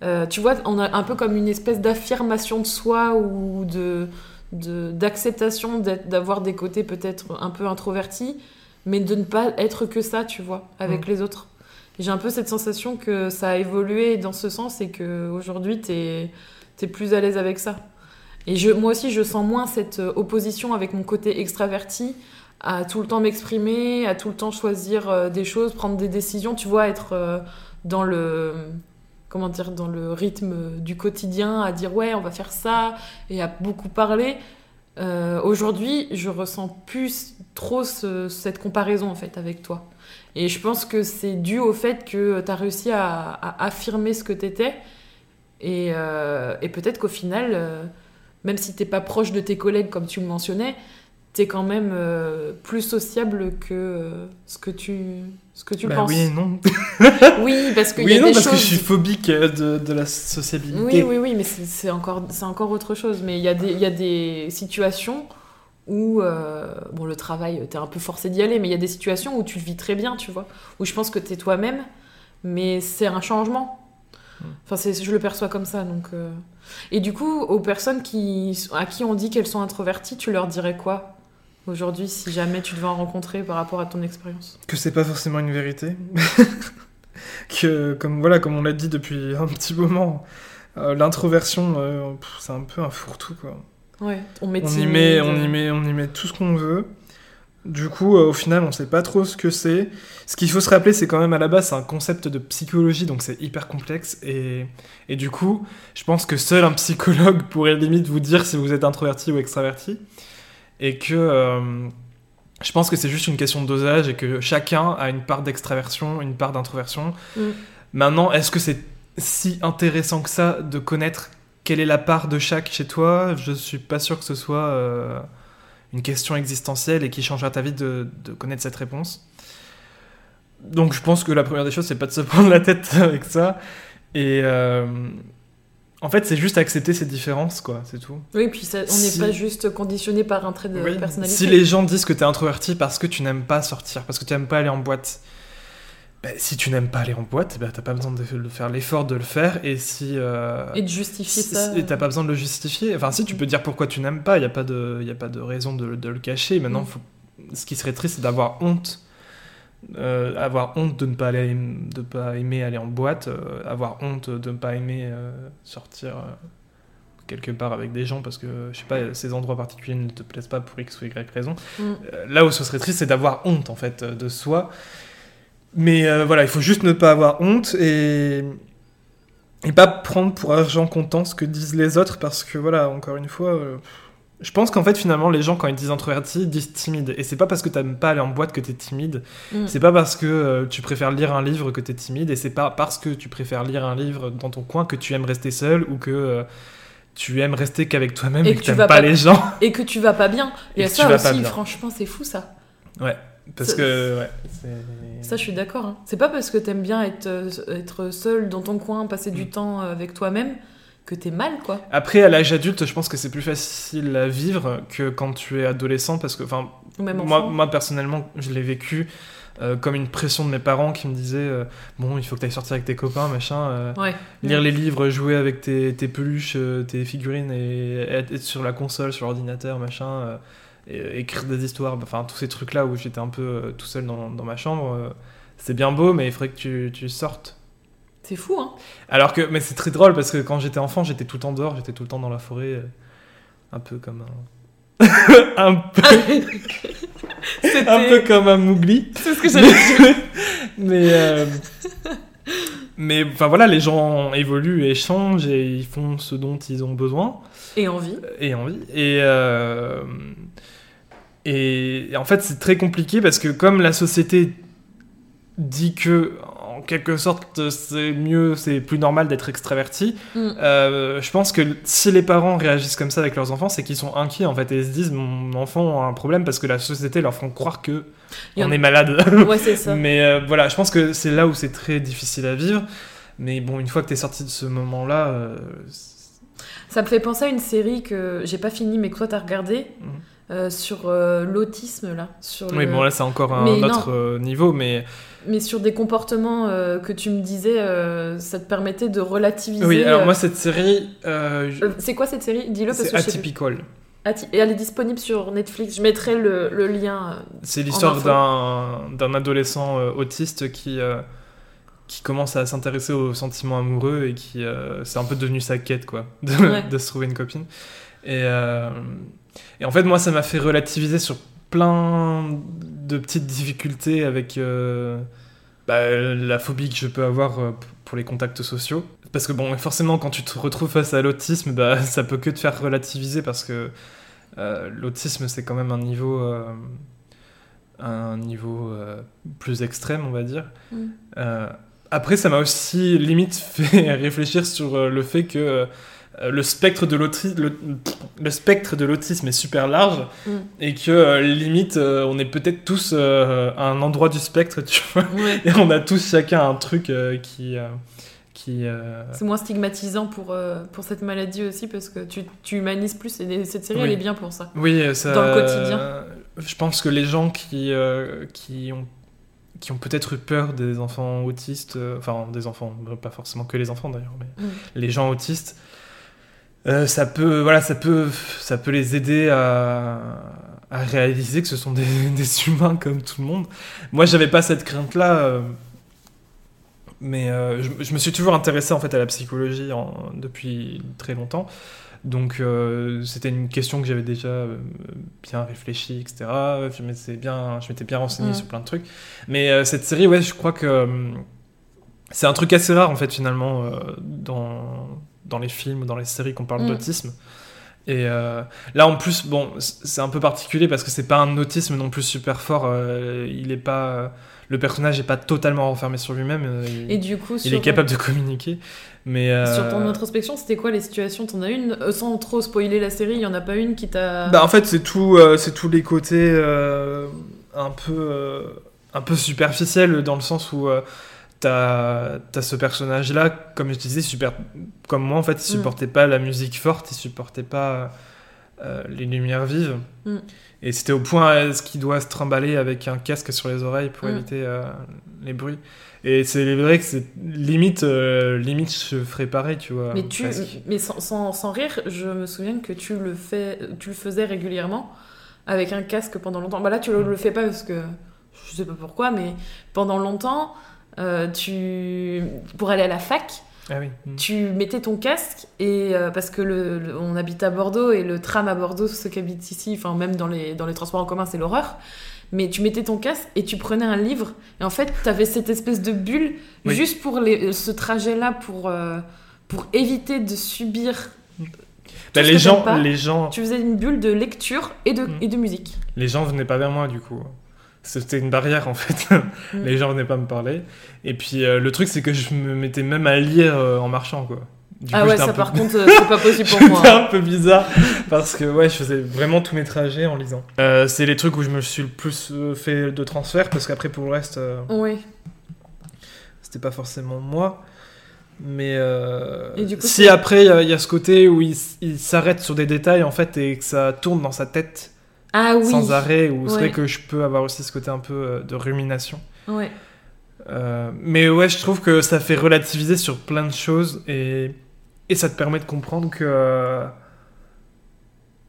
euh, tu vois, on a un peu comme une espèce d'affirmation de soi ou de d'acceptation d'avoir des côtés peut-être un peu introvertis, mais de ne pas être que ça, tu vois, avec Mm. les autres. J'ai un peu cette sensation que ça a évolué dans ce sens et qu'aujourd'hui, tu es, plus à l'aise avec ça. Et je, moi aussi, je sens moins cette euh, opposition avec mon côté extraverti à tout le temps m'exprimer, à tout le temps choisir euh, des choses, prendre des décisions, tu vois, être euh, dans le comment dire dans le rythme du quotidien, à dire ouais, on va faire ça et à beaucoup parler. Euh, Aujourd'hui, je ressens plus trop ce- cette comparaison en fait avec toi. Et je pense que c'est dû au fait que tu as réussi à, affirmer ce que tu étais. Et, peut-être qu'au final, même si t'es pas proche de tes collègues comme tu le mentionnais, t'es quand même euh, plus sociable que euh, ce que tu, ce que tu Bah penses. oui et non. Oui, parce qu'il Oui y et a non, des parce que je suis phobique euh, de, de la sociabilité. Oui, oui, oui, mais c'est encore, c'est encore autre chose. Mais il y, a des- il y a des situations où, euh, bon, le travail, t'es un peu forcé d'y aller, mais il y a des situations où tu le vis très bien, tu vois, où je pense que t'es toi-même, mais c'est un changement. Enfin, c'est- je le perçois comme ça, donc... Et du coup, aux personnes qui, à qui on dit qu'elles sont introverties, tu leur dirais quoi? Aujourd'hui, si jamais tu devais en rencontrer par rapport à ton expérience Que c'est pas forcément une vérité. que, comme, voilà, comme on l'a dit depuis un petit moment, euh, l'introversion, euh, c'est un peu un fourre-tout, quoi. Ouais, on met On y, met, on, euh, y met, on y met tout ce qu'on veut. Du coup, euh, au final, on sait pas trop ce que c'est. Ce qu'il faut se rappeler, c'est quand même à la base, c'est un concept de psychologie, donc c'est hyper complexe. Et, et du coup, je pense que seul un psychologue pourrait limite vous dire si vous êtes introverti ou extraverti. Et que euh, je pense que c'est juste une question de dosage et que chacun a une part d'extraversion, une part d'introversion. Mm. Maintenant, est-ce que c'est si intéressant que ça de connaître quelle est la part de chaque chez toi? Je suis pas sûr que ce soit euh, une question existentielle et qui changera ta vie de, de connaître cette réponse. Donc je pense que la première des choses, c'est pas de se prendre la tête avec ça. Et euh, en fait, c'est juste accepter ces différences, quoi, c'est tout. Oui, puis ça, on n'est Si- pas juste conditionné par un trait de Oui. personnalité. Si les gens disent que t'es introverti parce que tu n'aimes pas sortir, parce que tu n'aimes pas aller en boîte, bah, si tu n'aimes pas aller en boîte, bah, t'as pas besoin de, faire l'effort de le faire. Et si. euh, Et de justifier si- ça. Et t'as pas besoin de le justifier. Enfin, si tu peux dire pourquoi tu n'aimes pas, il n'y a, pas de- y a pas de raison de, de le cacher. Maintenant, Mm. faut- ce qui serait triste, c'est d'avoir honte. Euh, avoir honte de ne pas aller de pas aimer aller en boîte euh, avoir honte de ne pas aimer euh, sortir quelque part avec des gens parce que je sais pas ces endroits particuliers ne te plaisent pas pour x ou y raison Mm. Là où ce serait triste c'est d'avoir honte en fait de soi mais voilà il faut juste ne pas avoir honte et et pas prendre pour argent comptant ce que disent les autres parce que voilà encore une fois je pense qu'en fait finalement les gens quand ils disent introverti disent timide et c'est pas parce que t'aimes pas aller en boîte que t'es timide Mm. c'est pas parce que euh, tu préfères lire un livre que t'es timide et c'est pas parce que tu préfères lire un livre dans ton coin que tu aimes rester seul ou que euh, tu aimes rester qu'avec toi-même Et et, que que tu t'aimes vas pas, pas- les gens Et que tu vas pas bien. Il y Et a ça aussi, franchement, c'est fou ça. parce Ça- que ouais Ça, je suis d'accord. hein. C'est pas parce que t'aimes bien être, euh, être seul dans ton coin, passer du Mm. temps avec toi-même, que t'es mal, quoi. après à l'âge adulte je pense que c'est plus facile à vivre que quand tu es adolescent parce que enfin moi, personnellement je l'ai vécu euh, comme une pression de mes parents qui me disaient euh, bon il faut que tu ailles sortir avec tes copains machin euh, Ouais. lire les livres, jouer avec tes, tes peluches, tes figurines et être, sur la console, sur l'ordinateur, machin, et, écrire des histoires, enfin tous ces trucs-là où j'étais un peu tout seul dans, dans ma chambre, c'est bien beau, mais il faudrait que tu, tu sortes. C'est fou, hein. Alors que, mais c'est très drôle parce que quand j'étais enfant, j'étais tout le temps dehors, j'étais tout le temps dans la forêt, euh, un peu comme un. un, peu, C'était un peu comme un Mowgli. c'est ce que j'allais dire. mais euh, mais enfin voilà les gens évoluent et changent et ils font ce dont ils ont besoin Et envie. et envie et euh, et, et en fait c'est très compliqué parce que comme la société dit que quelque sorte c'est mieux c'est plus normal d'être extraverti Mm. euh, je pense que si les parents réagissent comme ça avec leurs enfants c'est qu'ils sont inquiets en fait et ils se disent mon enfant a un problème parce que la société leur font croire que en on est malade Ouais, c'est ça. mais euh, voilà, je pense que c'est là où c'est très difficile à vivre. Mais bon, une fois que t'es sorti de ce moment-là, euh, Ça me fait penser à une série que j'ai pas fini, mais que toi t'as regardé, Mhm. Euh, sur euh, l'autisme, là. Sur oui, le- bon là c'est encore un Mais autre euh, niveau, mais Mais sur des comportements que tu me disais, ça te permettait de relativiser. oui. Alors moi cette série, je- c'est quoi cette série? Dis-le parce c'est que atypical. Ati- Et elle est disponible sur Netflix. Je mettrai le, le lien. C'est l'histoire d'un d'un adolescent autiste qui qui commence à s'intéresser aux sentiments amoureux et qui c'est un peu devenu sa quête quoi, de, Ouais. de se trouver une copine. Et et en fait moi ça m'a fait relativiser sur plein de petites difficultés avec euh, bah, la phobie que je peux avoir euh, pour les contacts sociaux. Parce que bon, forcément, quand tu te retrouves face à l'autisme, bah, ça peut que te faire relativiser parce que euh, l'autisme, c'est quand même un niveau, euh, un niveau plus extrême, on va dire. Mm. Après, ça m'a aussi limite fait réfléchir sur le fait que le spectre de l'autisme, le, le spectre de l'autisme est super large Mm. et que euh, limite, euh, on est peut-être tous euh, à un endroit du spectre, tu vois. Ouais. Et on a tous chacun un truc euh, qui. euh, qui euh, C'est moins stigmatisant pour, euh, pour cette maladie aussi parce que tu, tu humanises plus et cette série Oui. elle est bien pour ça. Oui, euh, ça. Dans le quotidien. euh, je pense que les gens qui, euh, qui ont, qui ont peut-être eu peur des enfants autistes, euh, enfin des enfants, euh, pas forcément que les enfants d'ailleurs, mais Mm. les gens autistes, euh, ça peut, voilà, ça peut, ça peut les aider à, à réaliser que ce sont des, des humains comme tout le monde. Moi, j'avais pas cette crainte-là. euh, mais euh, je, je me suis toujours intéressé en fait à la psychologie en- depuis très longtemps. Donc c'était une question que j'avais déjà bien réfléchi, etc. Je m'étais bien, je m'étais bien renseigné sur plein de trucs. Mais cette série, ouais, je crois que euh, c'est un truc assez rare en fait finalement euh, dans, dans les films ou dans les séries qu'on parle Mm. d'autisme. Et euh, là en plus, bon, c'est un peu particulier parce que c'est pas un autisme non plus super fort. euh, il est pas, le personnage est pas totalement renfermé sur lui-même. Et du coup, il est capable de communiquer. Mais sur ton introspection, c'était quoi les situations? T'en as une? Sans trop spoiler la série, il y en a pas une qui t'a. Bah en fait c'est tout, c'est tous les côtés un peu, un peu superficiels dans le sens où t'as as ce personnage-là, comme je te disais, super, comme moi en fait, il Mm. supportait pas la musique forte, il supportait pas euh, les lumières vives. Mm. Et c'était au point à ce qu'il doit se trimballer avec un casque sur les oreilles pour Mm. éviter euh, les bruits. Et c'est vrai que c'est limite, euh, limite, je ferais pareil, tu vois. Mais, tu, presque. mais sans, sans, sans rire, je me souviens que tu le, fais, tu le faisais régulièrement avec un casque pendant longtemps. Bah là, tu le, le fais pas parce que je sais pas pourquoi, mais pendant longtemps, euh, tu, pour aller à la fac, Ah oui. Mm. tu mettais ton casque et euh, parce que le, le- on habite à Bordeaux et le tram à Bordeaux, ceux qui habitent ici, enfin même dans les, dans les transports en commun, c'est l'horreur. Mais tu mettais ton casque et tu prenais un livre et en fait, tu avais cette espèce de bulle Oui. juste pour les, ce trajet-là pour euh, pour éviter de subir. Bah, les gens, pas. les gens, Tu faisais une bulle de lecture et de, Mm. et de musique. les gens venaient pas vers moi du coup. C'était une barrière en fait. Mm. les gens venaient pas me parler. Et puis euh, le truc c'est que je me mettais même à lire euh, en marchant quoi. Du ah coup, ouais, ça peu- par contre, euh, c'est pas possible pour moi. C'était un peu bizarre parce que ouais, je faisais vraiment tous mes trajets en lisant. C'est les trucs où je me suis le plus fait de transfert parce qu'après pour le reste, Oui. c'était pas forcément moi. Mais euh, Et du coup, si après il y, a- il y a ce côté où il s'arrête sur des détails en fait et que ça tourne dans sa tête Ah oui. sans arrêt, ou c'est Ouais. vrai que je peux avoir aussi ce côté un peu euh, de rumination. Ouais. Euh, mais ouais, je trouve que ça fait relativiser sur plein de choses et, et ça te permet de comprendre que euh,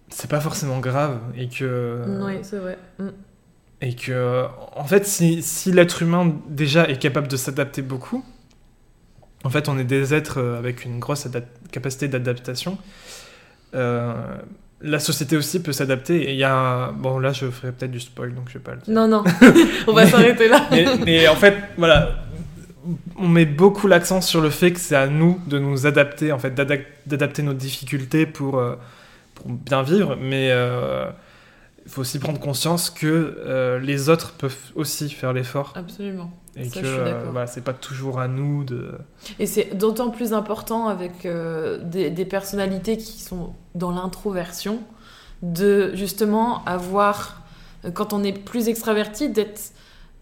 c'est pas forcément grave et que Oui, c'est vrai. Mm. et que en fait si, si l'être humain déjà est capable de s'adapter beaucoup, en fait on est des êtres avec une grosse capacité d'adaptation. euh, la société aussi peut s'adapter il y a bon là je ferai peut-être du spoil donc je vais pas le dire. Non, non. On va s'arrêter là. mais, mais en fait, voilà, on met beaucoup l'accent sur le fait que c'est à nous de nous adapter, en fait, d'adapter nos difficultés pour, euh, pour bien vivre, mais euh, il faut aussi prendre conscience que euh, les autres peuvent aussi faire l'effort Absolument. et Ça, que euh, voilà, c'est pas toujours à nous de. Et c'est d'autant plus important avec euh, des, des personnalités qui sont dans l'introversion, de justement avoir, quand on est plus extraverti, d'être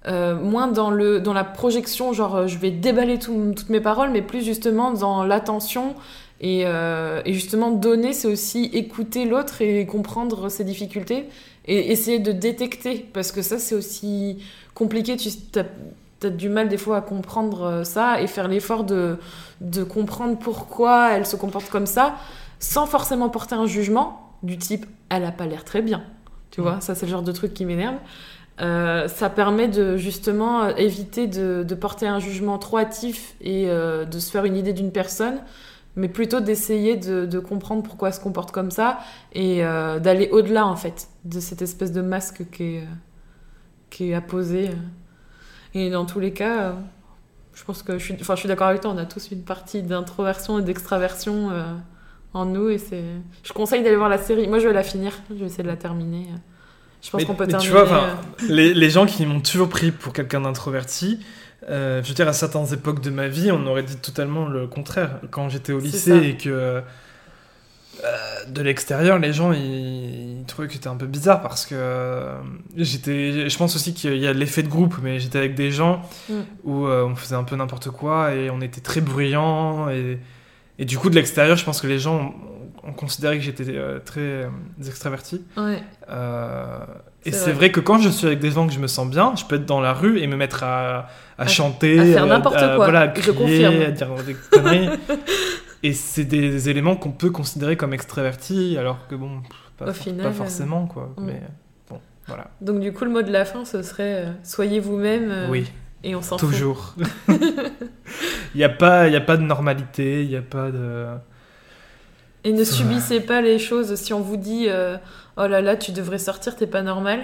euh, moins dans, le, dans la projection, genre je vais déballer tout- toutes mes paroles, mais plus justement dans l'attention. Et, euh, et justement, donner, c'est aussi écouter l'autre et comprendre ses difficultés et essayer de détecter, parce que ça, c'est aussi compliqué. Tu as, du mal des fois à comprendre euh, ça et faire l'effort de, de comprendre pourquoi elle se comporte comme ça sans forcément porter un jugement du type elle a pas l'air très bien. Tu vois, ça c'est le genre de truc qui m'énerve. Euh, ça permet de justement euh, éviter de, de porter un jugement trop hâtif et euh, de se faire une idée d'une personne, mais plutôt d'essayer de, de comprendre pourquoi elle se comporte comme ça et euh, d'aller au-delà en fait de cette espèce de masque qui est, euh, qui est apposé. Et dans tous les cas, euh, je pense que je suis, enfin, je suis d'accord avec toi, on a tous une partie d'introversion et d'extraversion euh, en nous. Et c'est... Je conseille d'aller voir la série. Moi, je vais la finir, je vais essayer de la terminer. Je pense qu'on peut mais tu terminer. vois, enfin, euh, les, les gens qui m'ont toujours pris pour quelqu'un d'introverti, euh, je veux dire, à certaines époques de ma vie, on aurait dit totalement le contraire. Quand j'étais au lycée et que euh, de l'extérieur, les gens ils, ils trouvaient que c'était un peu bizarre parce que euh, j'étais. Je pense aussi qu'il y a l'effet de groupe, mais j'étais avec des gens Mm. où euh, on faisait un peu n'importe quoi et on était très bruyants et, et du coup de l'extérieur, je pense que les gens ont, ont considéré que j'étais très extraverti. ouais. Et C'est vrai. vrai. que quand je suis avec des gens que je me sens bien, je peux être dans la rue et me mettre à, à À- chanter, à faire n'importe quoi. voilà, à Je crier, confirme. à dire des conneries. et c'est des éléments qu'on peut considérer comme extravertis, alors que bon, pas, Au pas final, forcément quoi. mm. Mais bon, voilà. Donc, du coup, le mot de la fin, ce serait euh, soyez vous-même euh, oui, et on s'en fout. toujours. Il n'y a pas, y a pas de normalité, il n'y a pas de. Et ne subissez pas les choses. Si on vous dit euh, oh là là, tu devrais sortir, t'es pas normal.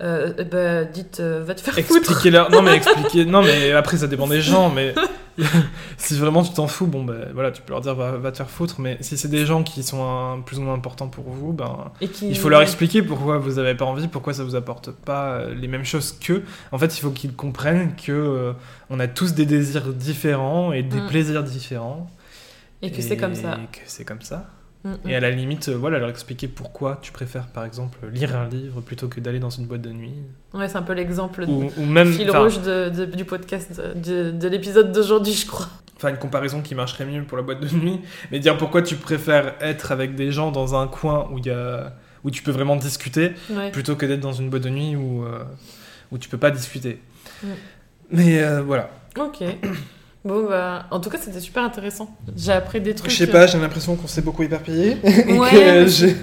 Euh, ben, dites euh, va te faire foutre. Expliquez-leur. Non mais expliquez. Non mais après ça dépend des gens. Mais si vraiment tu t'en fous, bon ben voilà, tu peux leur dire va, va te faire foutre. Mais si c'est des gens qui sont un- plus ou moins importants pour vous, ben Et qui- il faut leur expliquer pourquoi vous avez pas envie, pourquoi ça vous apporte pas euh, les mêmes choses qu'eux. En fait, il faut qu'ils comprennent que euh, on a tous des désirs différents et des Mm. plaisirs différents. Et que c'est comme ça. Et que c'est comme ça. Mm, Et à la limite, euh, voilà, leur expliquer pourquoi tu préfères, par exemple, lire un livre plutôt que d'aller dans une boîte de nuit. mm. Ouais, c'est un peu l'exemple Ou, ou même, fil rouge de- de- du podcast, de, de l'épisode d'aujourd'hui, je crois. enfin, une comparaison qui marcherait mieux pour la boîte de nuit, mais dire pourquoi tu préfères être avec des gens dans un coin où il y a où tu peux vraiment discuter Ouais. plutôt que d'être dans une boîte de nuit où, euh, où tu peux pas discuter. Mm. Mais euh, voilà. Ok. Bon, bah, en tout cas, c'était super intéressant. J'ai appris des trucs. Je sais pas, j'ai l'impression qu'on s'est beaucoup éparpillé. et Ouais, que mais- j'ai.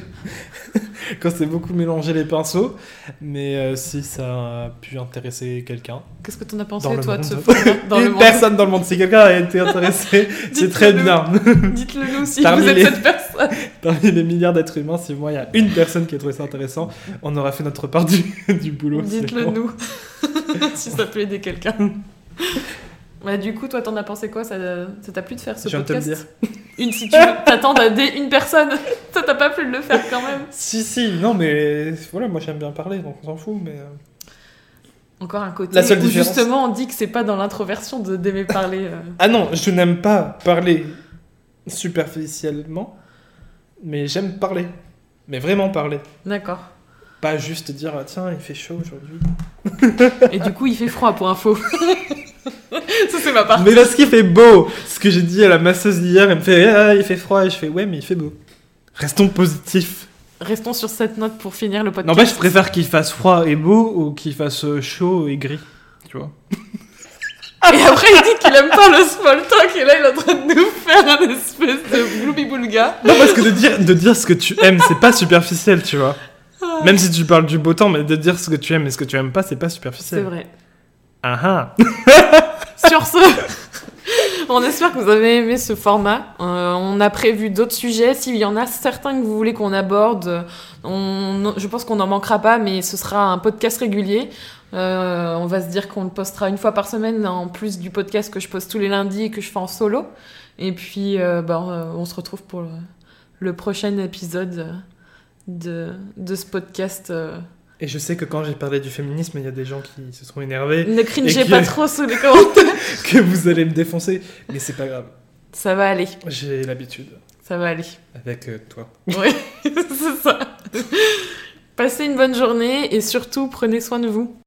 qu'on s'est beaucoup mélangé les pinceaux. Mais euh, si ça a pu intéresser quelqu'un. Qu'est-ce que t'en as pensé, Dans le toi, de ce dans le Une monde personne dans le monde, si quelqu'un a été intéressé, c'est très nous. bien. Dites-le nous si Parmi vous êtes les- cette personne. Parmi les milliards d'êtres humains, si moi il y a une personne qui a trouvé ça intéressant, on aura fait notre part du, du boulot. Dites-le nous. si ça peut aider quelqu'un. Bah, du coup, toi, t'en as pensé quoi? Ça ça t'a plu de faire ce Je de te le podcast dire. Une, si tu veux, t'attends une personne. Toi, t'as pas pu le faire quand même. Si, si, non, mais voilà, moi j'aime bien parler, donc on s'en fout. Mais euh, Encore un côté La seule où différence- justement on dit que c'est pas dans l'introversion de d'aimer parler. euh. Ah non, je n'aime pas parler superficiellement, mais j'aime parler. Mais vraiment parler. D'accord. Pas juste dire, ah, tiens, il fait chaud aujourd'hui. Et du coup, il fait froid pour info. ça, c'est ma part. Mais parce qu'il fait beau Ce que j'ai dit à la masseuse hier, elle me fait, ah, il fait froid, et je fais, ouais, mais il fait beau. Restons positifs. Restons sur cette note pour finir le podcast. Non, bah, je préfère qu'il fasse froid et beau ou qu'il fasse chaud et gris. Tu vois Et après, il dit qu'il aime pas le small talk, et là, il est en train de nous faire un espèce de bloubi-boulga. Non, parce que de dire, de dire ce que tu aimes, c'est pas superficiel, tu vois. Même si tu parles du beau temps, mais de dire ce que tu aimes et ce que tu aimes pas, c'est pas C'est superficiel. vrai. Ah ah Sur ce, on espère que vous avez aimé ce format. Euh, on a prévu d'autres sujets. S'il y en a certains que vous voulez qu'on aborde, je pense qu'on n'en manquera pas, mais ce sera un podcast régulier. Euh, on va se dire qu'on le postera une fois par semaine, en plus du podcast que je poste tous les lundis et que je fais en solo. Et puis, euh, euh, on se retrouve pour le, le prochain épisode de, de ce podcast. Et je sais que quand j'ai parlé du féminisme, il y a des gens qui se sont énervés, Ne cringez pas trop sous les commentaires. que vous allez me défoncer, mais c'est pas grave. Ça va aller, J'ai l'habitude ça va aller. avec euh, toi. Oui, c'est ça. Passez une bonne journée et surtout prenez soin de vous.